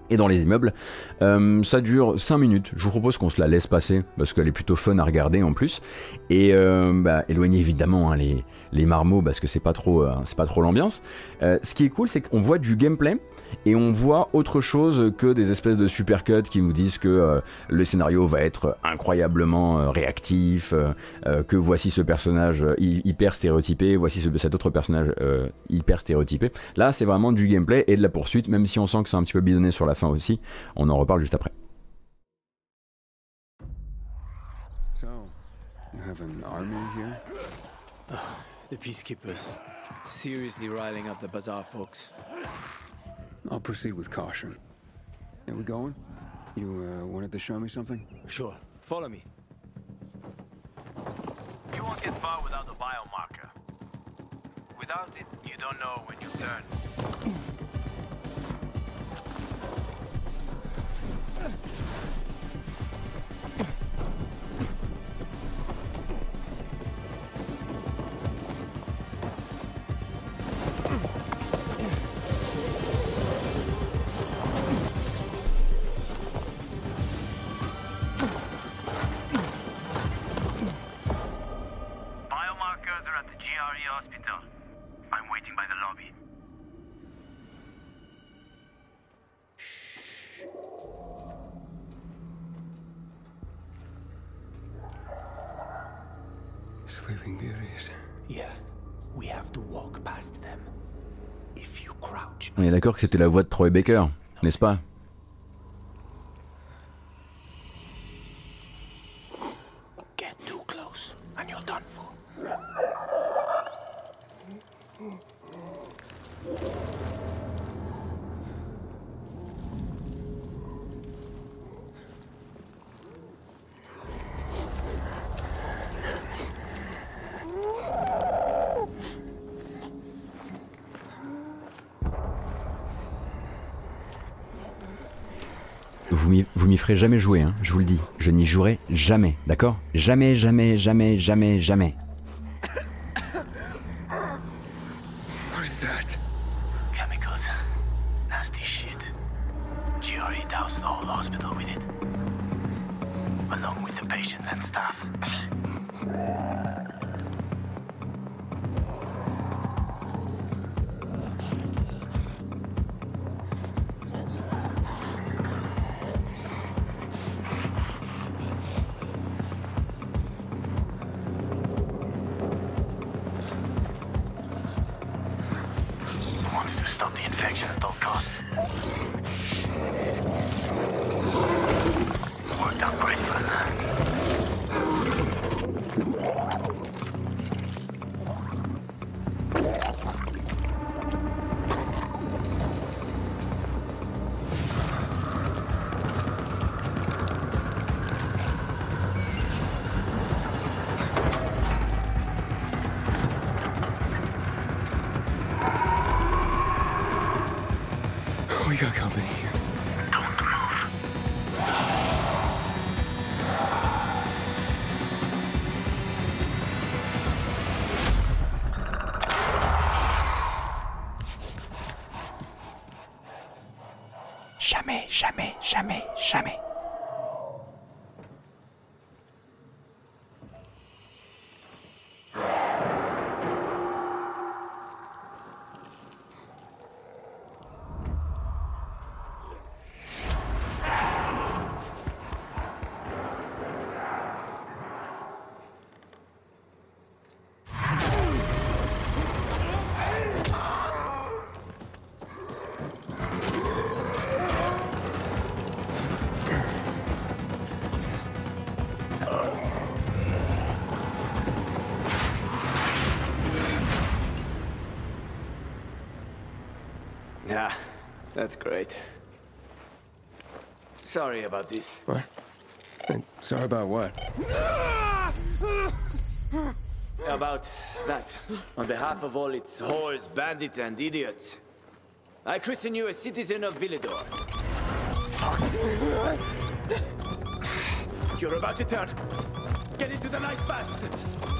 et dans les immeubles. Euh, ça dure 5 minutes. Je vous propose qu'on se la laisse passer parce qu'elle est plutôt fun à regarder en plus. Et euh, bah, éloignez évidemment hein, les, les, marmots parce que c'est pas trop, euh, c'est pas trop l'ambiance. Euh, ce qui est cool, c'est qu'on voit du gameplay et on voit autre chose que des espèces de supercuts qui nous disent que euh, le scénario va être incroyablement euh, réactif, euh, que voici ce personnage hyper stéréotypé, voici ce, cet autre personnage hyper stéréotypé. Là, c'est vraiment du gameplay et de la poursuite, même si on sent que c'est un petit peu bidonné sur la fin aussi. On en reparle juste après. So, you have an army here? Oh, the peacekeepers. Seriously riling up the bazaar folks. I'll proceed with caution. Are we going? You uh, wanted to show me something? Sure. Follow me. You won't get far without the biomarker. Without it, you don't know when you turn. intel. I'm waiting by the lobby. Sleeping Beauties. Yeah, we have to walk past them. If you crouch. On est d'accord que c'était la voix de Troy Baker, n'est-ce pas Vous m'y ferez jamais jouer, hein, je vous le dis. Je n'y jouerai jamais, d'accord? Jamais, jamais, jamais, jamais, jamais. Sorry about this. What? And sorry about what? About that. On behalf of all its whores, bandits, and idiots, I christen you a citizen of Villador. You're about to turn. Get into the light fast.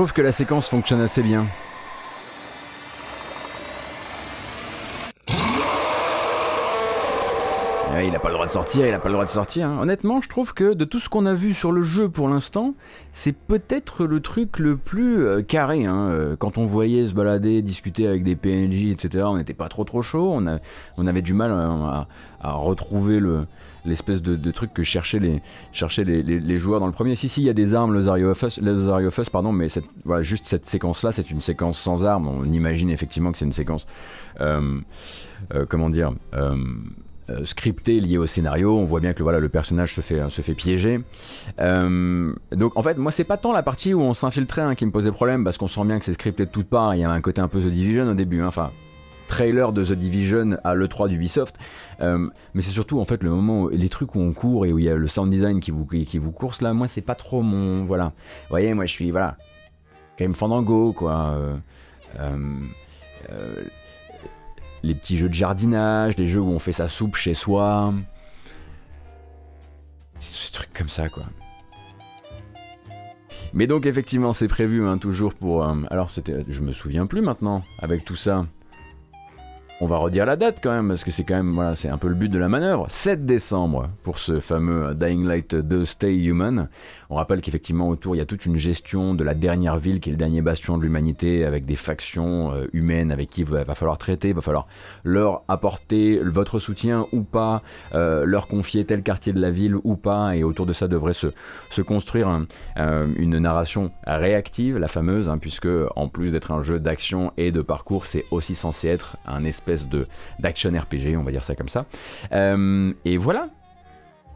Trouve que la séquence fonctionne assez bien. Ouais, il a pas le droit de sortir, il a pas le droit de sortir. hein. Honnêtement, je trouve que de tout ce qu'on a vu sur le jeu pour l'instant, c'est peut-être le truc le plus euh, carré. hein. Euh, Quand on voyait se balader, discuter avec des PNJ, etc., on n'était pas trop trop chaud. On, avait du mal à, à retrouver le l'espèce de, truc que cherchaient les cherchaient les, joueurs dans le premier. Si si, il y a des armes, Losario of Us, Losario of Us, pardon, mais voilà, juste cette séquence-là, c'est une séquence sans armes. On imagine effectivement que c'est une séquence, euh, euh, comment dire. euh, scripté lié au scénario, on voit bien que voilà, le personnage se fait, se fait piéger. Donc en fait, moi c'est pas tant la partie où on s'infiltrait hein, qui me posait problème parce qu'on sent bien que c'est scripté de toutes parts. Il y a un côté un peu The Division au début, hein. enfin trailer de The Division à l'E3 d'Ubisoft. Euh, mais c'est surtout en fait le moment, où, les trucs où on court et où il y a le sound design qui vous, qui, vous course là, moi c'est pas trop mon. Voilà. Vous voyez, moi je suis. Voilà. Même Fandango quoi. Euh, euh, euh, les petits jeux de jardinage, les jeux où on fait sa soupe chez soi. Ces trucs comme ça, quoi. Mais donc effectivement c'est prévu hein, toujours pour... alors c'était... Je me souviens plus maintenant avec tout ça. On va redire la date quand même, parce que c'est quand même, voilà, c'est un peu le but de la manœuvre. 7 décembre pour ce fameux Dying Light 2 Stay Human. On rappelle qu'effectivement autour, il y a toute une gestion de la dernière ville qui est le dernier bastion de l'humanité, avec des factions euh, humaines avec qui il va, falloir traiter, il va falloir leur apporter votre soutien ou pas, euh, leur confier tel quartier de la ville ou pas, et autour de ça devrait se, se construire un- une narration réactive, la fameuse, hein, puisque en plus d'être un jeu d'action et de parcours, c'est aussi censé être un espèce de d'action RPG, on va dire ça comme ça. Euh, et voilà.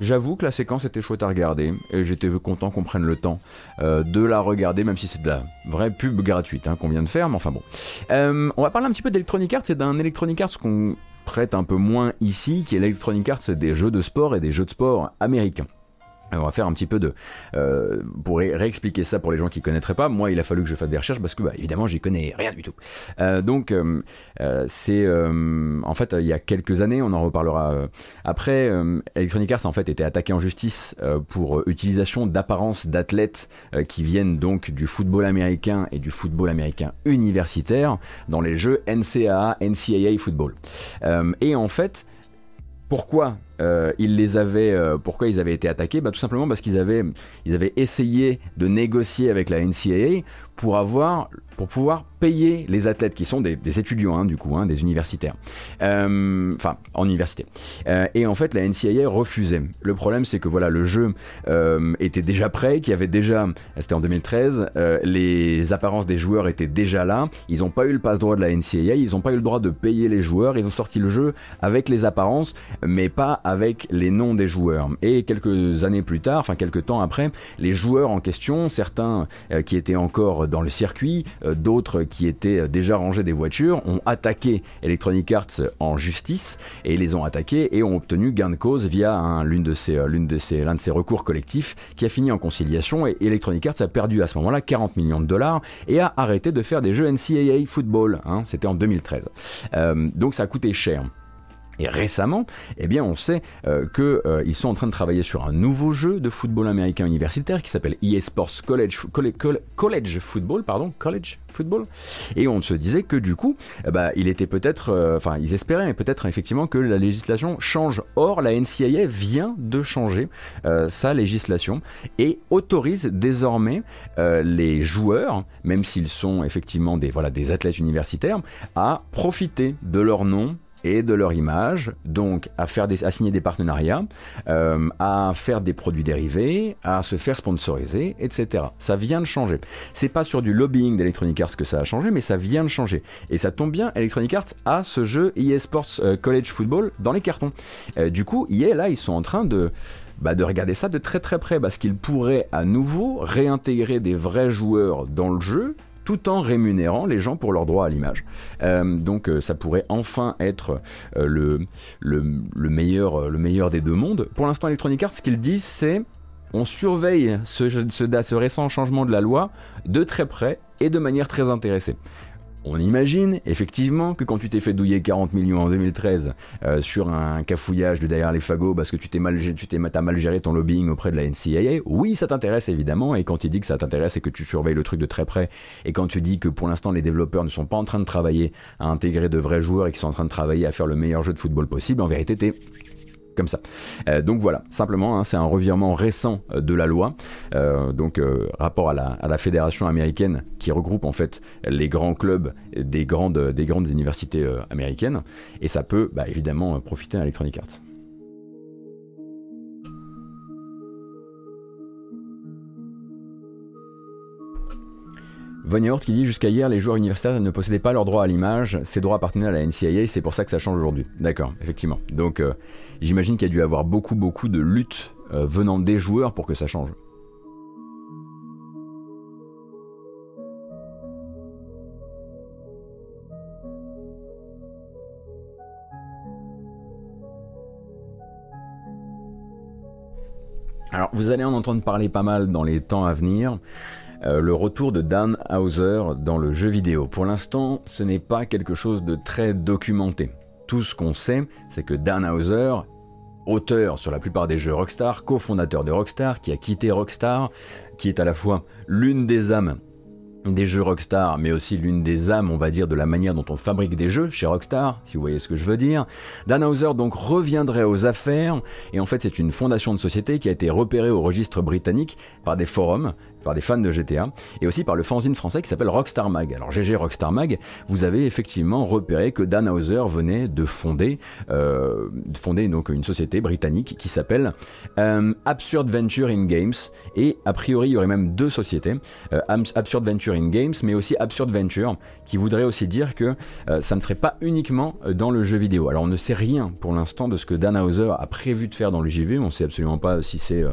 J'avoue que la séquence était chouette à regarder et j'étais content qu'on prenne le temps euh, de la regarder, même si c'est de la vraie pub gratuite hein, qu'on vient de faire, mais enfin bon. Euh, on va parler un petit peu d'Electronic Arts et d'un Electronic Arts qu'on prête un peu moins ici, qui est l'Electronic Arts des jeux de sport et des jeux de sport américains. Euh, On va faire un petit peu de... euh, pour ré- réexpliquer ça pour les gens qui connaîtraient pas, moi il a fallu que je fasse des recherches parce que bah, évidemment j'y connais rien du tout. Euh, donc euh, c'est... en fait il y a quelques années, on en reparlera après, Electronic Arts en fait était attaqué en justice pour utilisation d'apparence d'athlètes qui viennent donc du football américain et du football américain universitaire dans les jeux NCAA, NCAA football. Et en fait, pourquoi euh, ils les avaient, euh, pourquoi ils avaient été attaqués? Bah, Tout simplement parce qu'ils avaient, ils avaient essayé de négocier avec la NCAA pour avoir, pour pouvoir payer les athlètes qui sont des, étudiants hein, du coup, hein, des universitaires, Euh, enfin en université. Euh, et en fait, la NCAA refusait. Le problème, c'est que voilà, le jeu euh, était déjà prêt, qu'il avait déjà, c'était en 2013, euh, les apparences des joueurs étaient déjà là. Ils n'ont pas eu le passe droit de la NCAA, ils n'ont pas eu le droit de payer les joueurs. Ils ont sorti le jeu avec les apparences, mais pas avec les noms des joueurs. Et quelques années plus tard, enfin quelques temps après, les joueurs en question, certains euh, qui étaient encore dans le circuit, euh, d'autres qui étaient euh, déjà rangés des voitures, ont attaqué Electronic Arts en justice et les ont attaqués et ont obtenu gain de cause via un- l'une de ces, euh, l'une de ces, l'un de ces recours collectifs qui a fini en conciliation et Electronic Arts a perdu à ce moment-là 40 millions de dollars et a arrêté de faire des jeux NCAA football. hein. C'était en 2013. Euh, donc ça a coûté cher. Et récemment, eh bien, on sait euh, qu'ils sont en train de travailler sur un nouveau jeu de football américain universitaire qui s'appelle EA Sports College, Colle- Colle- College Football, pardon, College Football. Et on se disait que du coup, eh ben, il était peut-être, euh, enfin, ils espéraient peut-être effectivement que la législation change. Or, la NCAA vient de changer euh, sa législation et autorise désormais euh, les joueurs, même s'ils sont effectivement des voilà des athlètes universitaires, à profiter de leur nom et de leur image, donc à faire des, à signer des partenariats, euh, à faire des produits dérivés, à se faire sponsoriser, etc. Ça vient de changer. C'est pas sur du lobbying d'Electronic Arts que ça a changé, mais ça vient de changer. Et ça tombe bien, Electronic Arts a ce jeu EA Sports euh, College Football dans les cartons. Euh, du coup, EA là, ils sont en train de bah, de regarder ça de très très près parce qu'ils pourraient à nouveau réintégrer des vrais joueurs dans le jeu tout en rémunérant les gens pour leur droit à l'image. Euh, donc euh, ça pourrait enfin être euh, le, le, le meilleur, le meilleur des deux mondes. Pour l'instant, Electronic Arts, ce qu'ils disent, c'est on surveille ce, ce récent changement de la loi de très près et de manière très intéressée. On imagine effectivement que quand tu t'es fait douiller 40 millions en 2013 euh, sur un cafouillage de derrière les fagots parce que tu t'es mal, mal géré ton lobbying auprès de la NCAA, oui ça t'intéresse évidemment et quand il dit que ça t'intéresse et que tu surveilles le truc de très près et quand tu dis que pour l'instant les développeurs ne sont pas en train de travailler à intégrer de vrais joueurs et qu'ils sont en train de travailler à faire le meilleur jeu de football possible, en vérité t'es comme ça. Euh, donc voilà, simplement, hein, c'est un revirement récent euh, de la loi. Euh, donc rapport à la, fédération américaine qui regroupe en fait les grands clubs des grandes, des grandes universités américaines. Et ça peut bah, évidemment profiter à Electronic Arts. Von Yaourt qui dit jusqu'à hier les joueurs universitaires ne possédaient pas leur droit à l'image, ces droits appartenaient à la NCAA, c'est pour ça que ça change aujourd'hui. D'accord, effectivement. Donc j'imagine qu'il y a dû avoir beaucoup beaucoup de luttes euh, venant des joueurs pour que ça change. Alors vous allez en entendre parler pas mal dans les temps à venir. euh, le retour de Dan Hauser dans le jeu vidéo. Pour l'instant, ce n'est pas quelque chose de très documenté. Tout ce qu'on sait, c'est que Dan Hauser, auteur sur la plupart des jeux Rockstar, cofondateur de Rockstar, qui a quitté Rockstar, qui est à la fois l'une des âmes des jeux Rockstar, mais aussi l'une des âmes, on va dire, de la manière dont on fabrique des jeux chez Rockstar, si vous voyez ce que je veux dire. Dan Hauser donc reviendrait aux affaires, et en fait c'est une fondation de société qui a été repérée au registre britannique par des forums, par des fans de GTA, et aussi par le fanzine français qui s'appelle Rockstar Mag. Alors GG Rockstar Mag, vous avez effectivement repéré que Dan Hauser venait de fonder, euh, fonder donc une société britannique qui s'appelle euh, Absurd Venture in Games, et a priori il y aurait même deux sociétés, euh, Absurd Venture in Games, mais aussi Absurd Venture, qui voudrait aussi dire que ça ne serait pas uniquement dans le jeu vidéo. Alors on ne sait rien pour l'instant de ce que Dan Hauser a prévu de faire dans le JV, on ne sait absolument pas si c'est...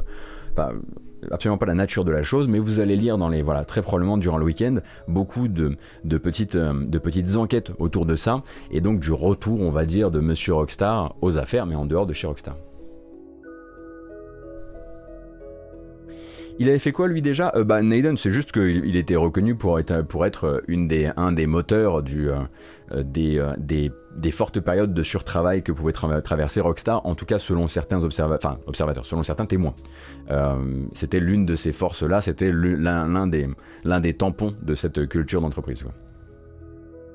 absolument pas la nature de la chose, mais vous allez lire dans les voilà très probablement durant le week-end beaucoup de, petites de petites enquêtes autour de ça et donc du retour on va dire de Monsieur Rockstar aux affaires, mais en dehors de chez Rockstar. Il avait fait quoi lui déjà? Euh, Bah Naden, c'est juste qu'il il était reconnu pour être, pour être une des, un des moteurs du, euh, des, euh, des, des, fortes périodes de surtravail que pouvait tra traverser Rockstar, en tout cas selon certains observateurs, selon certains témoins. Euh, c'était l'une de ces forces-là, c'était l'un des, tampons de cette culture d'entreprise.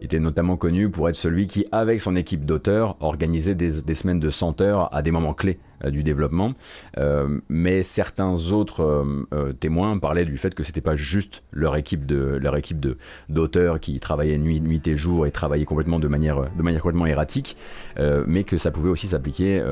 Il était notamment connu pour être celui qui, avec son équipe d'auteurs, organisait des, semaines de 100 heures à des moments clés euh, du développement. Euh, mais certains autres euh, euh, témoins parlaient du fait que c'était pas juste leur équipe de leur équipe de d'auteurs qui travaillaient nuit, nuit et jour et travaillaient complètement de manière de manière complètement erratique, euh, mais que ça pouvait aussi s'appliquer,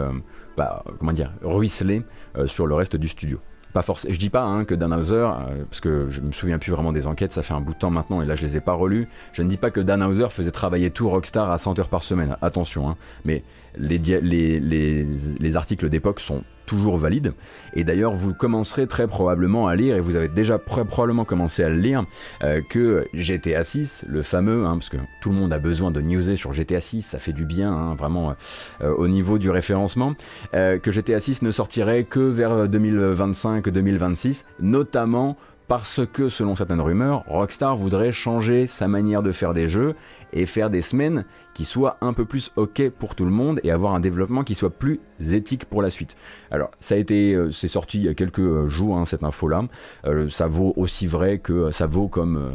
bah, comment dire, ruisseler sur le reste du studio pas forcément. Je dis pas hein, que Dan Hauser, euh, parce que je me souviens plus vraiment des enquêtes, ça fait un bout de temps maintenant et là je les ai pas relus. Je ne dis pas que Dan Hauser faisait travailler tout Rockstar à 100 heures par semaine. Attention, hein. mais les, les, les, les articles d'époque sont toujours valides. Et d'ailleurs, vous commencerez très probablement à lire, et vous avez déjà probablement commencé à le lire, euh, que GTA 6, le fameux, hein, parce que tout le monde a besoin de newser sur GTA 6, ça fait du bien, hein, vraiment euh, au niveau du référencement, euh, que GTA 6 ne sortirait que vers 2025-2026, notamment parce que, selon certaines rumeurs, Rockstar voudrait changer sa manière de faire des jeux et faire des semaines qui soient un peu plus ok pour tout le monde et avoir un développement qui soit plus éthique pour la suite. Alors, ça a été, euh, c'est sorti il y a quelques jours, hein, cette info-là. Euh, ça vaut aussi vrai que ça vaut comme. Euh,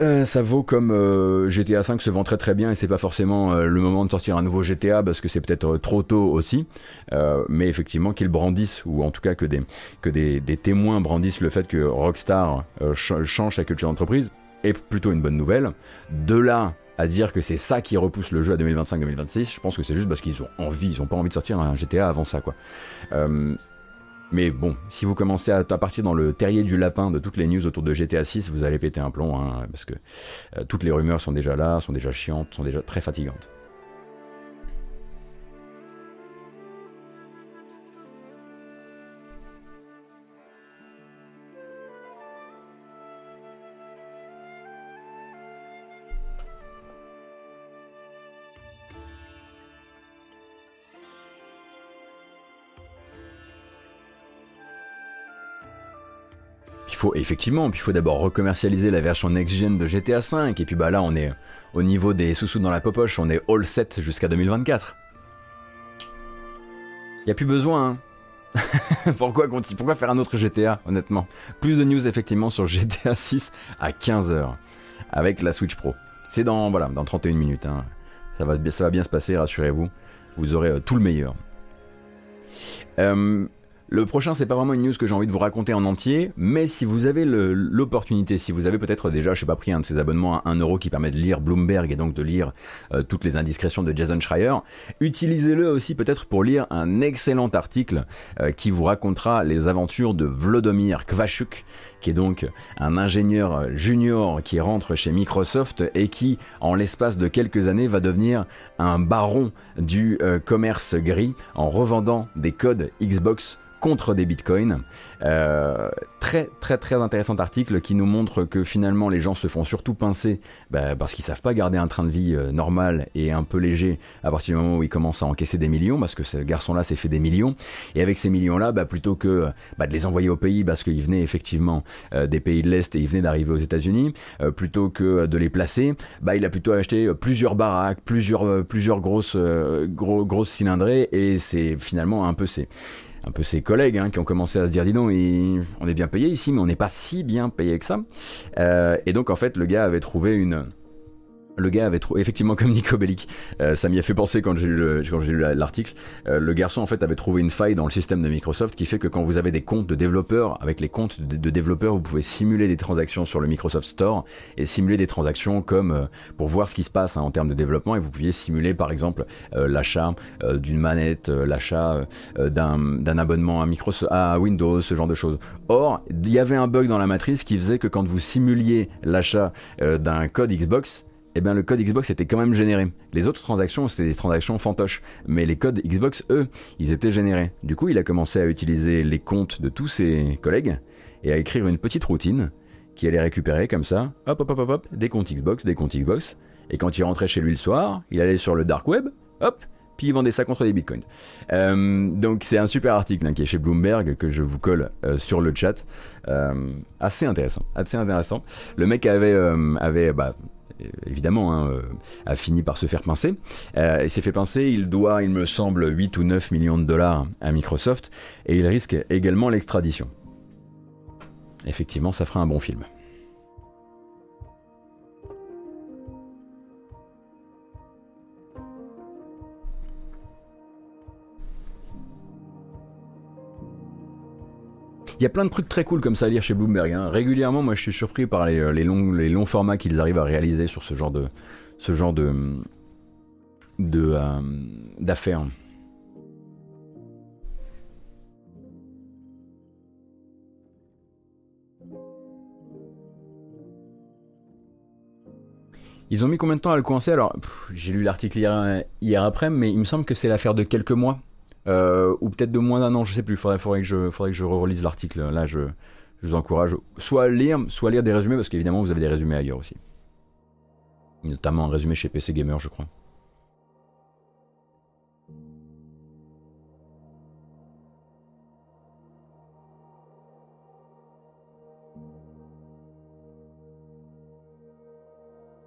euh, ça vaut comme euh, GTA 5 se vend très très bien et c'est pas forcément euh, le moment de sortir un nouveau GTA parce que c'est peut-être trop tôt aussi, mais effectivement qu'ils brandissent ou en tout cas que des que des, des témoins brandissent le fait que Rockstar ch change sa culture d'entreprise est plutôt une bonne nouvelle. De là à dire que c'est ça qui repousse le jeu à 2025-2026, je pense que c'est juste parce qu'ils ont envie, ils ont pas envie de sortir un GTA avant ça quoi. Mais bon, si vous commencez à, partir dans le terrier du lapin de toutes les news autour de GTA 6, vous allez péter un plomb, hein, parce que euh, toutes les rumeurs sont déjà là, sont déjà chiantes, sont déjà très fatigantes. Effectivement, puis il faut d'abord recommercialiser la version next-gen de GTA V, et puis bah là on est au niveau des sous-sous dans la popoche, on est all set jusqu'à 2024. Y a plus besoin, hein. [LAUGHS] pourquoi, faire un autre GTA, honnêtement? Plus de news effectivement sur GTA 6 à 15h, avec la Switch Pro. C'est dans, voilà, dans 31 minutes, hein. ça, va, ça va bien se passer, rassurez-vous, vous aurez euh, tout le meilleur. Euh, le prochain, c'est pas vraiment une news que j'ai envie de vous raconter en entier, mais si vous avez l'opportunité, si vous avez peut-être déjà, je sais pas, pris un de ces abonnements à 1 euro qui permet de lire Bloomberg et donc de lire euh, toutes les indiscrétions de Jason Schreier, utilisez-le aussi peut-être pour lire un excellent article euh, qui vous racontera les aventures de Vlodomir Kvachuk, qui est donc un ingénieur junior qui rentre chez Microsoft et qui, en l'espace de quelques années, va devenir un baron du euh, commerce gris en revendant des codes Xbox contre des bitcoins. Euh, très très très intéressant article qui nous montre que finalement les gens se font surtout pincer bah, parce qu'ils savent pas garder un train de vie euh, normal et un peu léger à partir du moment où ils commencent à encaisser des millions parce que ce garçon-là s'est fait des millions et avec ces millions-là, bah, plutôt que bah, de les envoyer au pays parce qu'ils venaient effectivement euh, des pays de l'Est et ils venaient d'arriver aux États-Unis, plutôt que de les placer, bah, il a plutôt acheté plusieurs baraques, plusieurs, plusieurs grosses, gros, grosses cylindrées et c'est finalement un peu ces, un peu ses collègues hein, qui ont commencé à se dire dis donc on est bien payé ici mais on n'est pas si bien payé que ça. Euh, et donc en fait le gars avait trouvé une le gars avait trouvé, effectivement comme Nico Bellic, euh, ça m'y a fait penser quand j'ai lu l'article, euh, le garçon en fait avait trouvé une faille dans le système de Microsoft qui fait que quand vous avez des comptes de développeurs, avec les comptes de, développeurs, vous pouvez simuler des transactions sur le Microsoft Store et simuler des transactions comme euh, pour voir ce qui se passe hein, en termes de développement et vous pouviez simuler par exemple l'achat d'une manette, l'achat d'un abonnement à, Windows, ce genre de choses. Or, il y avait un bug dans la matrice qui faisait que quand vous simuliez l'achat d'un code Xbox, eh bien le code Xbox était quand même généré. Les autres transactions, c'était des transactions fantoches. Mais les codes Xbox, eux, ils étaient générés. Du coup, il a commencé à utiliser les comptes de tous ses collègues et à écrire une petite routine qui allait récupérer comme ça, hop, hop, hop, hop, des comptes Xbox, des comptes Xbox. Et quand il rentrait chez lui le soir, il allait sur le dark web, hop, puis il vendait ça contre des bitcoins. Euh, donc c'est un super article hein, qui est chez Bloomberg que je vous colle euh, sur le chat. Euh, assez intéressant, assez intéressant. Le mec avait, avait bah, évidemment, hein, euh, a fini par se faire pincer. Euh, il s'est fait pincer, il doit, il me semble, 8 ou 9 millions de dollars à Microsoft, et il risque également l'extradition. Effectivement, ça fera un bon film. Il y a plein de trucs très cool comme ça à lire chez Bloomberg. hein. Régulièrement, moi, je suis surpris par les, euh, les longs, les longs formats qu'ils arrivent à réaliser sur ce genre de, ce genre de, euh, d'affaires. Ils ont mis combien de temps à le coincer? Alors, j'ai lu l'article hier, hier après, mais il me semble que c'est l'affaire de quelques mois. Euh, ou peut-être de moins d'un an, je sais plus. Faudrait, faudrait que je, relise l'article. Là, je, vous encourage soit à lire, soit lire des résumés, parce qu'évidemment, vous avez des résumés ailleurs aussi. Notamment un résumé chez PC Gamer, je crois.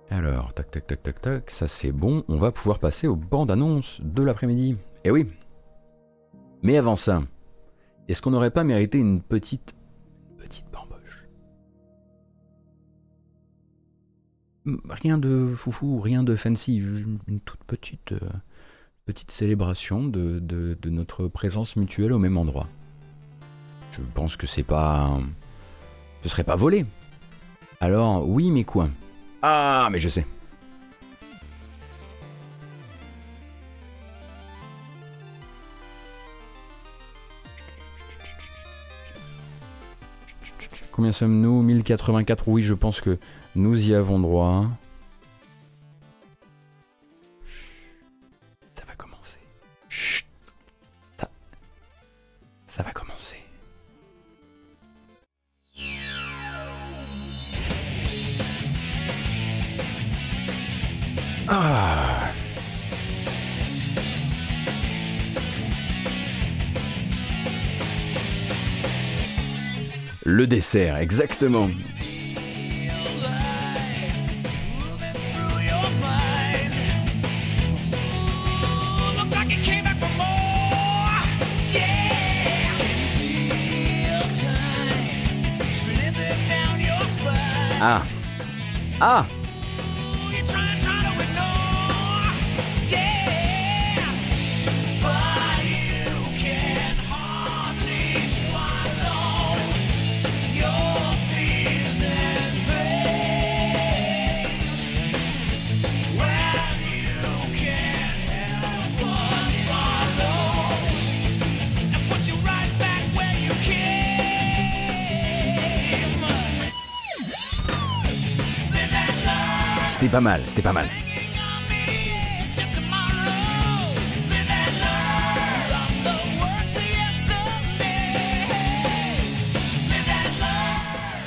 Alors, tac, tac, tac, tac, tac, ça c'est bon. On va pouvoir passer aux bandes annonces de l'après-midi. Eh oui. Mais avant ça, est-ce qu'on n'aurait pas mérité une petite, petite bamboche? Hmm, Rien de foufou, rien de fancy, une toute petite, euh, petite célébration de, de- de notre présence mutuelle au même endroit. Je pense que c'est pas, ce serait pas volé. Alors oui, mais quoi? Ah, mais je sais. Combien sommes-nous? 1084, oui, je pense que nous y avons droit. Exactement. Ah. Ah pas mal, c'était pas mal.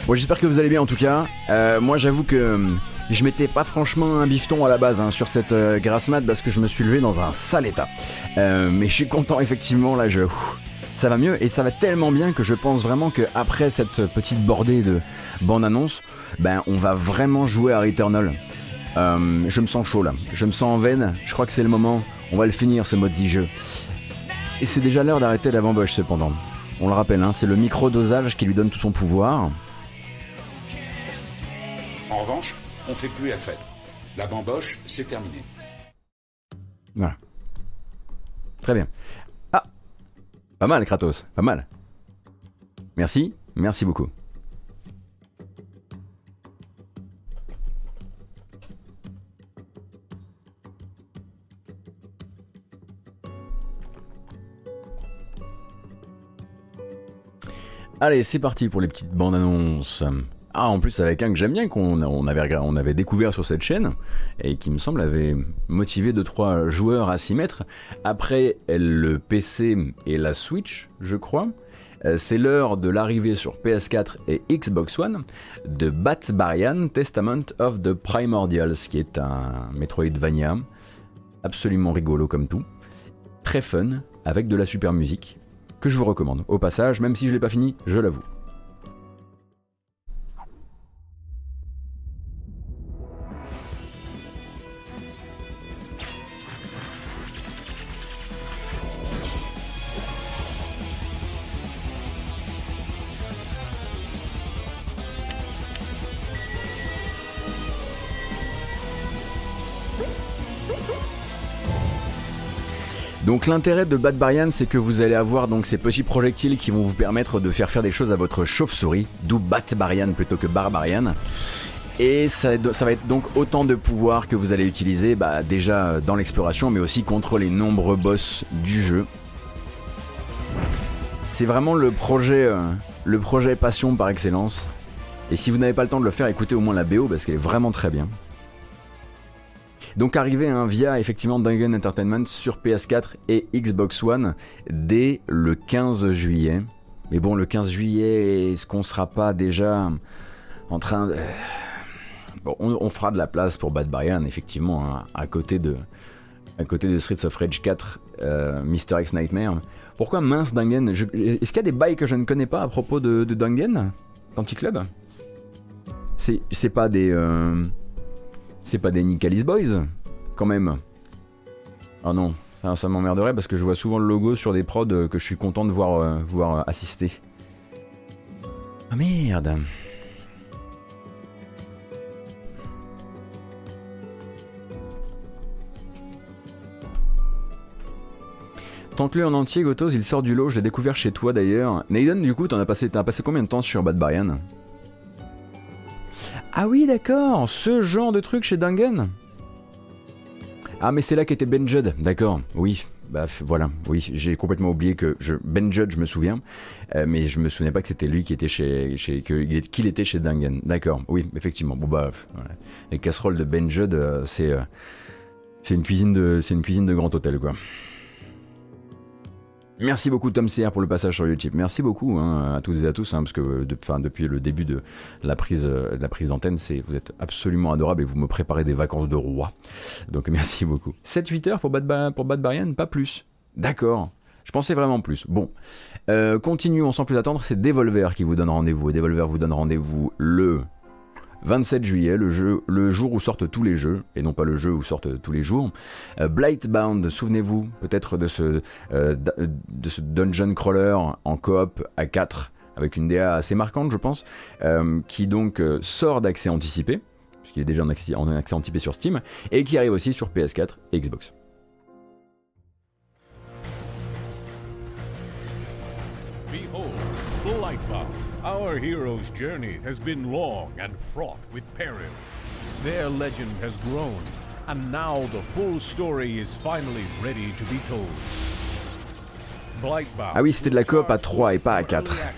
Bon, j'espère que vous allez bien en tout cas. Euh, moi, j'avoue que hum, je mettais pas franchement un bifton à la base hein, sur cette euh, grasse mat parce que je me suis levé dans un sale état. Euh, mais je suis content [LAUGHS] effectivement là, ça va mieux et ça va tellement bien que je pense vraiment que après cette petite bordée de bande annonce, ben on va vraiment jouer à Returnal. Euh, je me sens chaud là, je me sens en veine, je crois que c'est le moment, on va le finir ce mode jeu. Et c'est déjà l'heure d'arrêter la bamboche cependant. On le rappelle, hein, c'est le micro-dosage qui lui donne tout son pouvoir. En revanche, on fait plus la fête. La bamboche, c'est terminé. Voilà. Très bien. Ah Pas mal, Kratos, pas mal. Merci, merci beaucoup. Allez, c'est parti pour les petites bandes annonces. Ah, en plus avec un que j'aime bien, qu'on on avait, avait découvert sur cette chaîne, et qui me semble avait motivé 2-3 joueurs à s'y mettre. Après le PC et la Switch, je crois, euh, c'est l'heure de l'arrivée sur PS4 et Xbox One de Batbarian Testament of the Primordials, qui est un Metroidvania absolument rigolo comme tout, très fun, avec de la super musique, que je vous recommande. Au passage, même si je l'ai pas fini, je l'avoue. Donc l'intérêt de Bad Barian, c'est que vous allez avoir donc ces petits projectiles qui vont vous permettre de faire faire des choses à votre chauve-souris, d'où Bat Barian plutôt que Barbarian. Et ça, va être donc autant de pouvoir que vous allez utiliser bah, déjà dans l'exploration, mais aussi contre les nombreux boss du jeu. C'est vraiment le projet, euh, le projet passion par excellence. Et si vous n'avez pas le temps de le faire, écoutez au moins la BO parce qu'elle est vraiment très bien. Donc arrivé hein, via effectivement Dungeon Entertainment sur PS4 et Xbox One dès le 15 juillet. Mais bon, le 15 juillet, est-ce qu'on sera pas déjà en train de... Bon, on, fera de la place pour Bad Barian, effectivement, hein, à côté de, à côté de Streets of Rage 4, euh, Mr. X Nightmare. Pourquoi mince Dungeon? Est-ce qu'il y a des bails que je ne connais pas à propos de, de Dungeon? Club? C'est c'est pas des... euh, c'est pas des Nicalis Boys, quand même. Ah non, ça, m'emmerderait parce que je vois souvent le logo sur des prods euh, que je suis content de voir, euh, voir euh, assister. Ah merde Tente-le en entier, Gotos, il sort du lot, je l'ai découvert chez toi d'ailleurs. Naiden, du coup, t'en as passé, t'as passé combien de temps sur Bad Barian Ah oui, d'accord, ce genre de truc chez Dungan Ah, mais c'est là qu'était Ben Judd, d'accord, oui. Bah voilà, oui, j'ai complètement oublié que Ben Judd, je me souviens, euh, mais je me souvenais pas que c'était lui qui était chez, chez qu'il était chez Dungan. D'accord, oui, effectivement. Bon bah, les casseroles de Ben Judd, euh, c'est, euh, c'est une c'est une cuisine de grand hôtel quoi. Merci beaucoup Tom CR pour le passage sur YouTube. Merci beaucoup hein, à toutes et à tous, hein, parce que euh, depuis le début de la prise, euh, d'antenne, vous êtes absolument adorable et vous me préparez des vacances de roi. Donc [LAUGHS] merci beaucoup. 7-8 heures pour Bad, Ba- pour Barian, pas plus. D'accord. Je pensais vraiment plus. Bon, Euh, continuons sans plus attendre. C'est Devolver qui vous donne rendez-vous. Devolver vous donne rendez-vous le 27 juillet, le, jour où sortent tous les jeux, et non pas le jeu où sortent tous les jours. Euh, Blightbound, souvenez-vous peut-être de ce, euh, de ce dungeon crawler en coop à 4, avec une DA assez marquante, je pense, euh, qui donc sort d'accès anticipé, puisqu'il est déjà en accès anticipé sur Steam, et qui arrive aussi sur PS4 et Xbox. Our hero's journey has been long and fraught with peril. Their legend has grown, and now the full story is finally ready to be told. Ah oui, c'était de la coop à starts 3 et pas à early 4.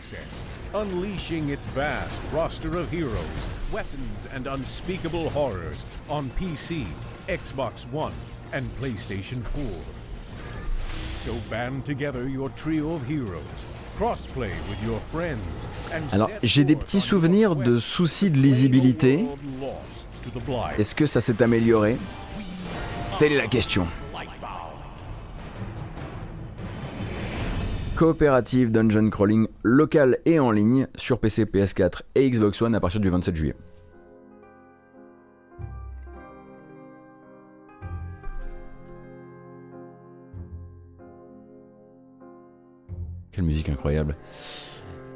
Unleashing its vast roster of heroes, weapons, and unspeakable horrors on PC, Xbox One, and PlayStation 4. So band together your trio of heroes, crossplay with your friends, Alors, j'ai des petits souvenirs de soucis de lisibilité. Est-ce que ça s'est amélioré? Telle est la question. Coopérative Dungeon Crawling local et en ligne sur PC, PS4 et Xbox One à partir du 27 juillet. Quelle musique incroyable.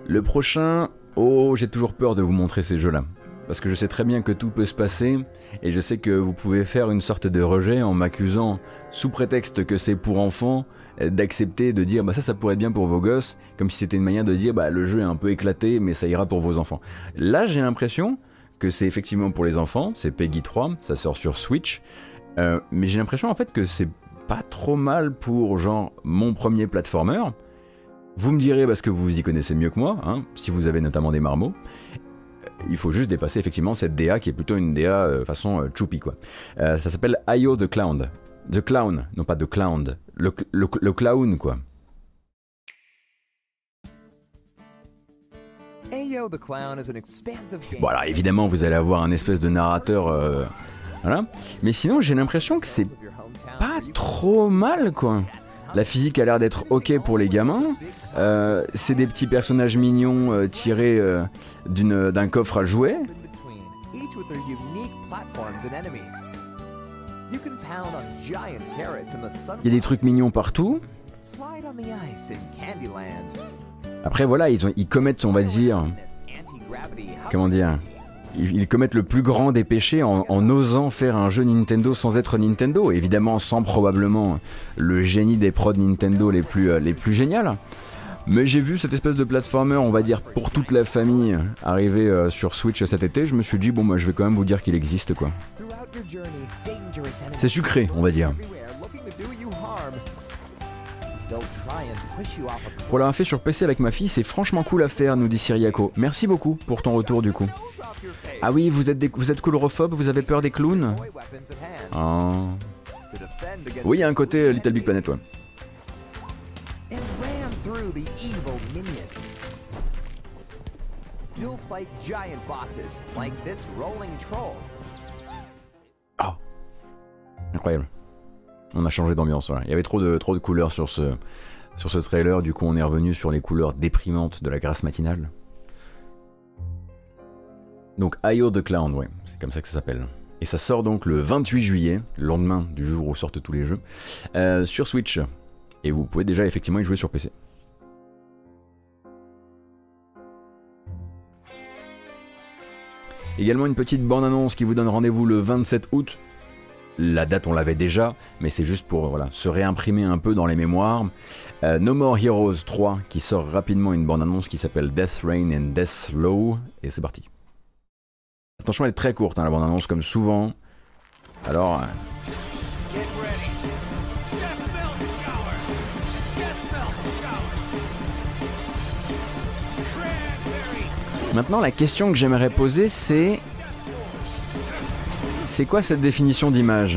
Le prochain, oh, j'ai toujours peur de vous montrer ces jeux-là. Parce que je sais très bien que tout peut se passer, et je sais que vous pouvez faire une sorte de rejet en m'accusant, sous prétexte que c'est pour enfants, d'accepter de dire bah ça ça pourrait être bien pour vos gosses, comme si c'était une manière de dire bah le jeu est un peu éclaté mais ça ira pour vos enfants. Là j'ai l'impression que c'est effectivement pour les enfants, c'est Peggy 3, ça sort sur Switch, euh, mais j'ai l'impression en fait que c'est pas trop mal pour genre mon premier platformer, vous me direz parce que vous y connaissez mieux que moi, hein, si vous avez notamment des marmots. Il faut juste dépasser effectivement cette DA qui est plutôt une DA euh, façon euh, choupi quoi. Euh, ça s'appelle IO the Clown. The Clown, non pas The Clown. Le, le, le clown quoi. Bon alors évidemment vous allez avoir un espèce de narrateur... Euh, voilà. Mais sinon j'ai l'impression que c'est pas trop mal quoi. La physique a l'air d'être ok pour les gamins. Euh, c'est des petits personnages mignons euh, tirés euh, d'un coffre à jouets. Il y a des trucs mignons partout. Après voilà, ils, ont, ils commettent, on va dire, comment dire, ils, commettent le plus grand des péchés en, en osant faire un jeu Nintendo sans être Nintendo. Évidemment, sans probablement le génie des prods Nintendo les plus, euh, les plus géniales. Mais j'ai vu cette espèce de platformer, on va dire, pour toute la famille arriver euh, sur Switch cet été. Je me suis dit, bon, moi je vais quand même vous dire qu'il existe quoi. C'est sucré, on va dire. Pour l'avoir fait sur PC avec ma fille, c'est franchement cool à faire, nous dit Syriaco. Merci beaucoup pour ton retour du coup. Ah oui, vous êtes, des, vous êtes coulrophobe, vous avez peur des clowns Ah. Oui, il y a un côté euh, Little Big Planet, ouais. Ah. Incroyable. On a changé d'ambiance, voilà. Il y avait trop de, trop de couleurs sur ce, trailer, du coup on est revenu sur les couleurs déprimantes de la grâce matinale. Donc IO the Clown, c'est comme ça que ça s'appelle. Et ça sort donc le 28 juillet, le lendemain du jour où sortent tous les jeux, euh, sur Switch. Et vous pouvez déjà effectivement y jouer sur PC. Également une petite bande-annonce qui vous donne rendez-vous le 27 août. La date on l'avait déjà, mais c'est juste pour voilà, se réimprimer un peu dans les mémoires. Euh, no More Heroes 3 qui sort rapidement une bande-annonce qui s'appelle Death Rain and Death Slow. Et c'est parti. Attention elle est très courte hein, la bande-annonce comme souvent. Alors... euh, Maintenant, la question que j'aimerais poser, c'est. C'est quoi cette définition d'image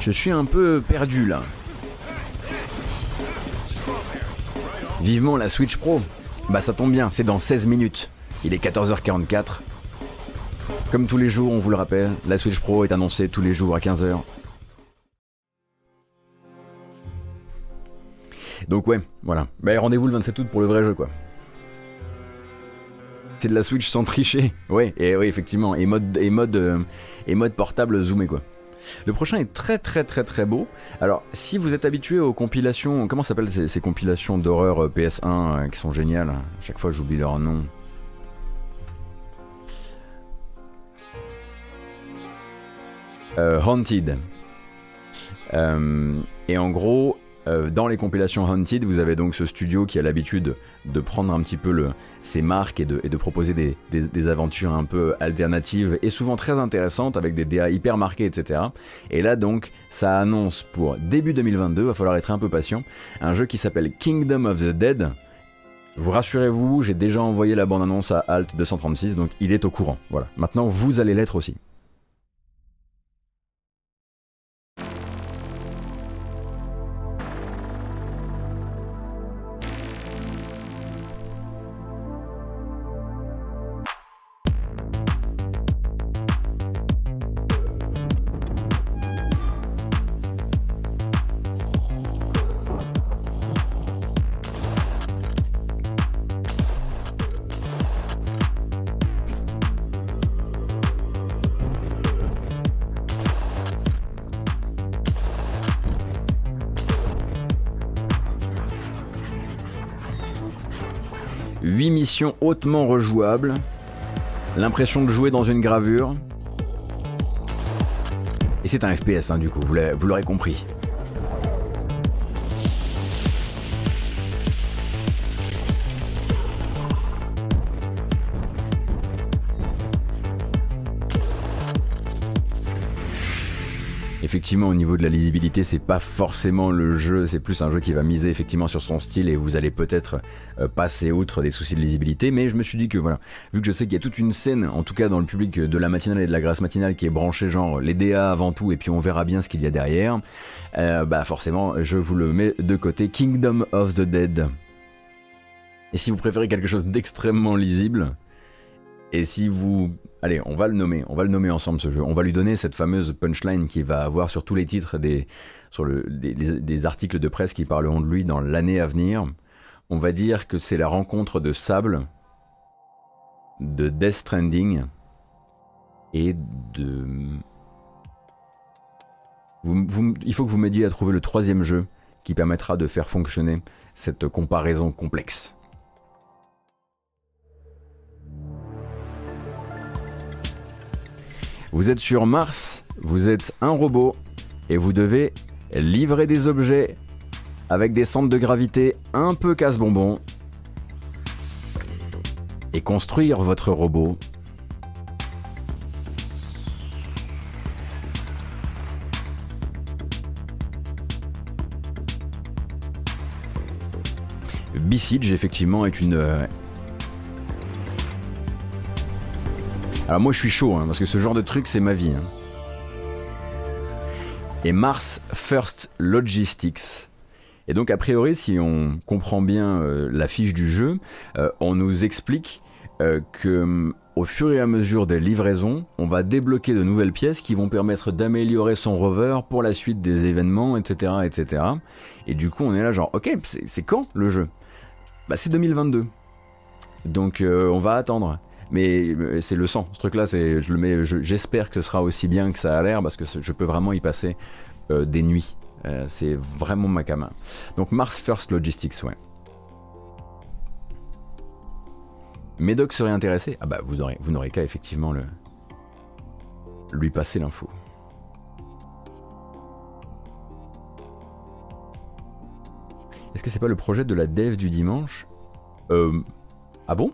Je suis un peu perdu là. Vivement la Switch Pro. Bah ça tombe bien, c'est dans 16 minutes. Il est 14h44. Comme tous les jours, on vous le rappelle, la Switch Pro est annoncée tous les jours à 15h. Donc ouais, voilà. Bah, rendez-vous le 27 août pour le vrai jeu quoi. C'est de la Switch sans tricher. [LAUGHS] Ouais, et oui effectivement, et mode et mode euh, et mode portable zoomé quoi. Le prochain est très très très très beau. Alors, si vous êtes habitué aux compilations, comment s'appellent ces, compilations d'horreur euh, PS1 euh, qui sont géniales? À chaque fois, j'oublie leur nom. Haunted. Et en gros, euh, dans les compilations Haunted, vous avez donc ce studio qui a l'habitude de prendre un petit peu ses marques et de, proposer des aventures un peu alternatives et souvent très intéressantes avec des DA hyper marqués, etc. Et là donc, ça annonce pour début 2022, va falloir être un peu patient, un jeu qui s'appelle Kingdom of the Dead. Vous rassurez-vous, j'ai déjà envoyé la bande-annonce à Alt 236, donc il est au courant. Voilà. Maintenant, vous allez l'être aussi. Hautement rejouables. L'impression de jouer dans une gravure. Et c'est un FPS, hein, du coup, vous l'aurez compris. Effectivement, au niveau de la lisibilité, c'est pas forcément le jeu, c'est plus un jeu qui va miser effectivement sur son style et vous allez peut-être euh, passer outre des soucis de lisibilité. Mais je me suis dit que voilà, vu que je sais qu'il y a toute une scène, en tout cas dans le public de la matinale et de la grâce matinale, qui est branchée genre les DA avant tout et puis on verra bien ce qu'il y a derrière, euh, bah forcément, je vous le mets de côté. Kingdom of the Dead. Et si vous préférez quelque chose d'extrêmement lisible, et si vous... Allez, on va le nommer, on va le nommer ensemble ce jeu. On va lui donner cette fameuse punchline qu'il va avoir sur tous les titres des, sur le, des, articles de presse qui parleront de lui dans l'année à venir. On va dire que c'est la rencontre de Sable, de Death Stranding et de... Il faut que vous m'aidiez à trouver le troisième jeu qui permettra de faire fonctionner cette comparaison complexe. Vous êtes sur Mars, vous êtes un robot et vous devez livrer des objets avec des centres de gravité un peu casse-bonbon et construire votre robot. Besiege effectivement est une Alors moi je suis chaud, hein, parce que ce genre de truc c'est ma vie. hein. Et Mars First Logistics. Et donc a priori, si on comprend bien euh, la fiche du jeu, euh, on nous explique euh, que au fur et à mesure des livraisons, on va débloquer de nouvelles pièces qui vont permettre d'améliorer son rover pour la suite des événements, etc., etc. Et du coup, on est là genre, ok, c'est c'est quand le jeu? Bah c'est 2022. Donc euh, on va attendre. Mais euh, c'est le sang, ce truc-là, j'espère que ce sera aussi bien que ça a l'air parce que je peux vraiment y passer euh, des nuits. Euh, c'est vraiment ma cama. Donc Mars First Logistics, ouais. Médoc serait intéressé? Ah bah vous aurez, vous n'aurez qu'à effectivement le lui passer l'info. Est-ce que c'est pas le projet de la dev du dimanche? Ah bon?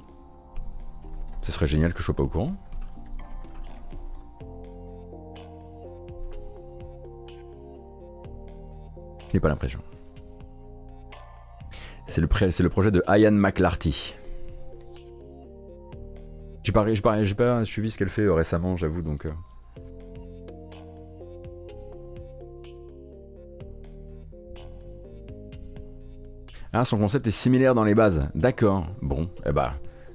Ce serait génial que je sois pas au courant. Je n'ai pas l'impression. C'est le, projet de Ian McLarty. J'ai pas, j'ai pas, j'ai pas suivi ce qu'elle fait euh, récemment, j'avoue, donc. euh. Ah, son concept est similaire dans les bases. D'accord. Bon, eh bah,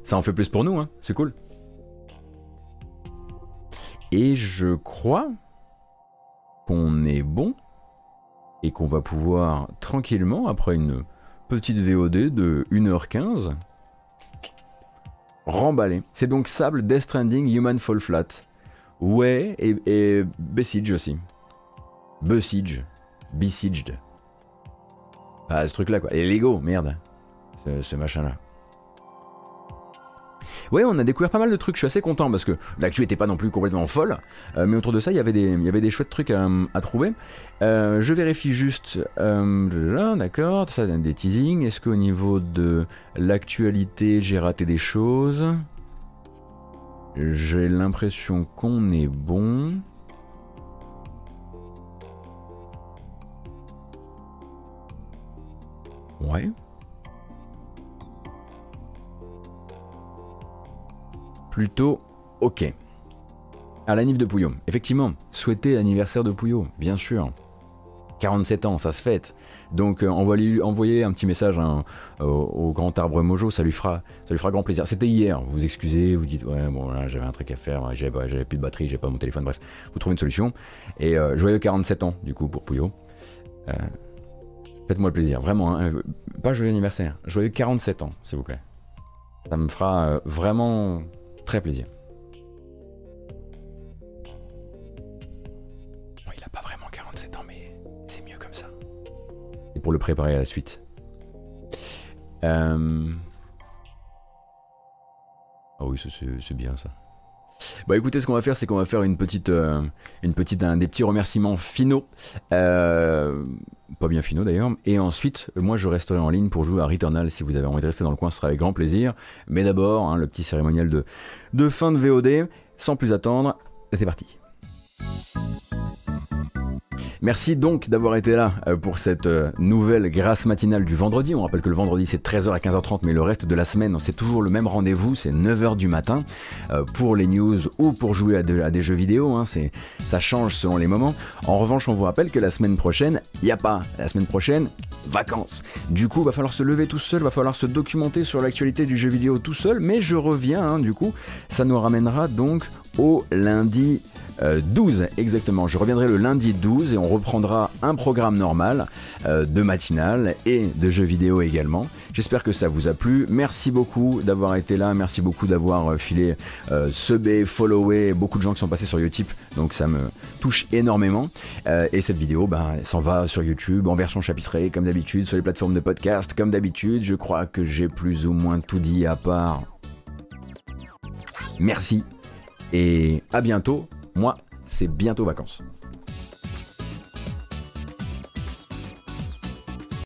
ça en fait plus pour nous, hein. C'est cool. Et je crois qu'on est bon et qu'on va pouvoir tranquillement, après une petite VOD de 1h15, remballer. C'est donc Sable, Death Stranding, Human Fall Flat. Ouais, et, et Besiege aussi. Besiege. Besieged. Ah, ce truc-là, quoi. Et Lego, merde. Ce, ce machin-là. Ouais, on a découvert pas mal de trucs. Je suis assez content parce que l'actu était pas non plus complètement folle. Euh, mais autour de ça, il y avait des, il des chouettes trucs à, trouver. Euh, je vérifie juste. euh, là, d'accord. Ça donne des teasings. Est-ce qu'au niveau de l'actualité, j'ai raté des choses? J'ai l'impression qu'on est bon. Ouais. Plutôt ok. À la de Pouillot. Effectivement, souhaiter l'anniversaire de Pouillot, bien sûr. 47 ans, ça se fête. Donc euh, envoyez, un petit message hein, au, grand arbre Mojo, ça lui fera, grand plaisir. C'était hier, vous vous excusez, vous dites ouais bon là j'avais un truc à faire, j'avais, plus de batterie, j'ai pas mon téléphone, bref, vous trouvez une solution. Et euh, joyeux 47 ans du coup pour Pouillot. Euh, Faites-moi le plaisir, vraiment, hein, pas joyeux anniversaire, joyeux 47 ans s'il vous plaît. Ça me fera vraiment très plaisir. Bon, il a pas vraiment 47 ans, mais c'est mieux comme ça. Et pour le préparer à la suite. Euh, oui, c'est- c'est c'est bien ça. Bah écoutez, ce qu'on va faire, c'est qu'on va faire une petite, euh, une petite, un, des petits remerciements finaux, Euh, pas bien finaux d'ailleurs. Et ensuite, moi, je resterai en ligne pour jouer à Returnal. Si vous avez envie de rester dans le coin, ce sera avec grand plaisir. Mais d'abord, hein, le petit cérémonial de, de fin de VOD. Sans plus attendre, c'est parti. Merci donc d'avoir été là euh, pour cette euh, nouvelle grâce matinale du vendredi. On rappelle que le vendredi c'est 13h à 15h30, mais le reste de la semaine c'est toujours le même rendez-vous, c'est 9h du matin euh, pour les news ou pour jouer à, de- à des jeux vidéo. hein, ça change selon les moments. En revanche, on vous rappelle que la semaine prochaine, il n'y a pas. La semaine prochaine, vacances. Du coup, va falloir se lever tout seul, va falloir se documenter sur l'actualité du jeu vidéo tout seul, mais je reviens, hein, du coup, ça nous ramènera donc au lundi euh, 12 exactement. Je reviendrai le lundi 12 et on reprendra un programme normal euh, de matinale et de jeux vidéo également. J'espère que ça vous a plu. Merci beaucoup d'avoir été là. Merci beaucoup d'avoir euh, filé euh, subé, followé beaucoup de gens qui sont passés sur Utip. Donc ça me touche énormément. Euh, et cette vidéo, ben, s'en va sur YouTube en version chapitrée comme d'habitude sur les plateformes de podcast comme d'habitude. Je crois que j'ai plus ou moins tout dit à part. Merci et à bientôt. Moi, c'est bientôt vacances.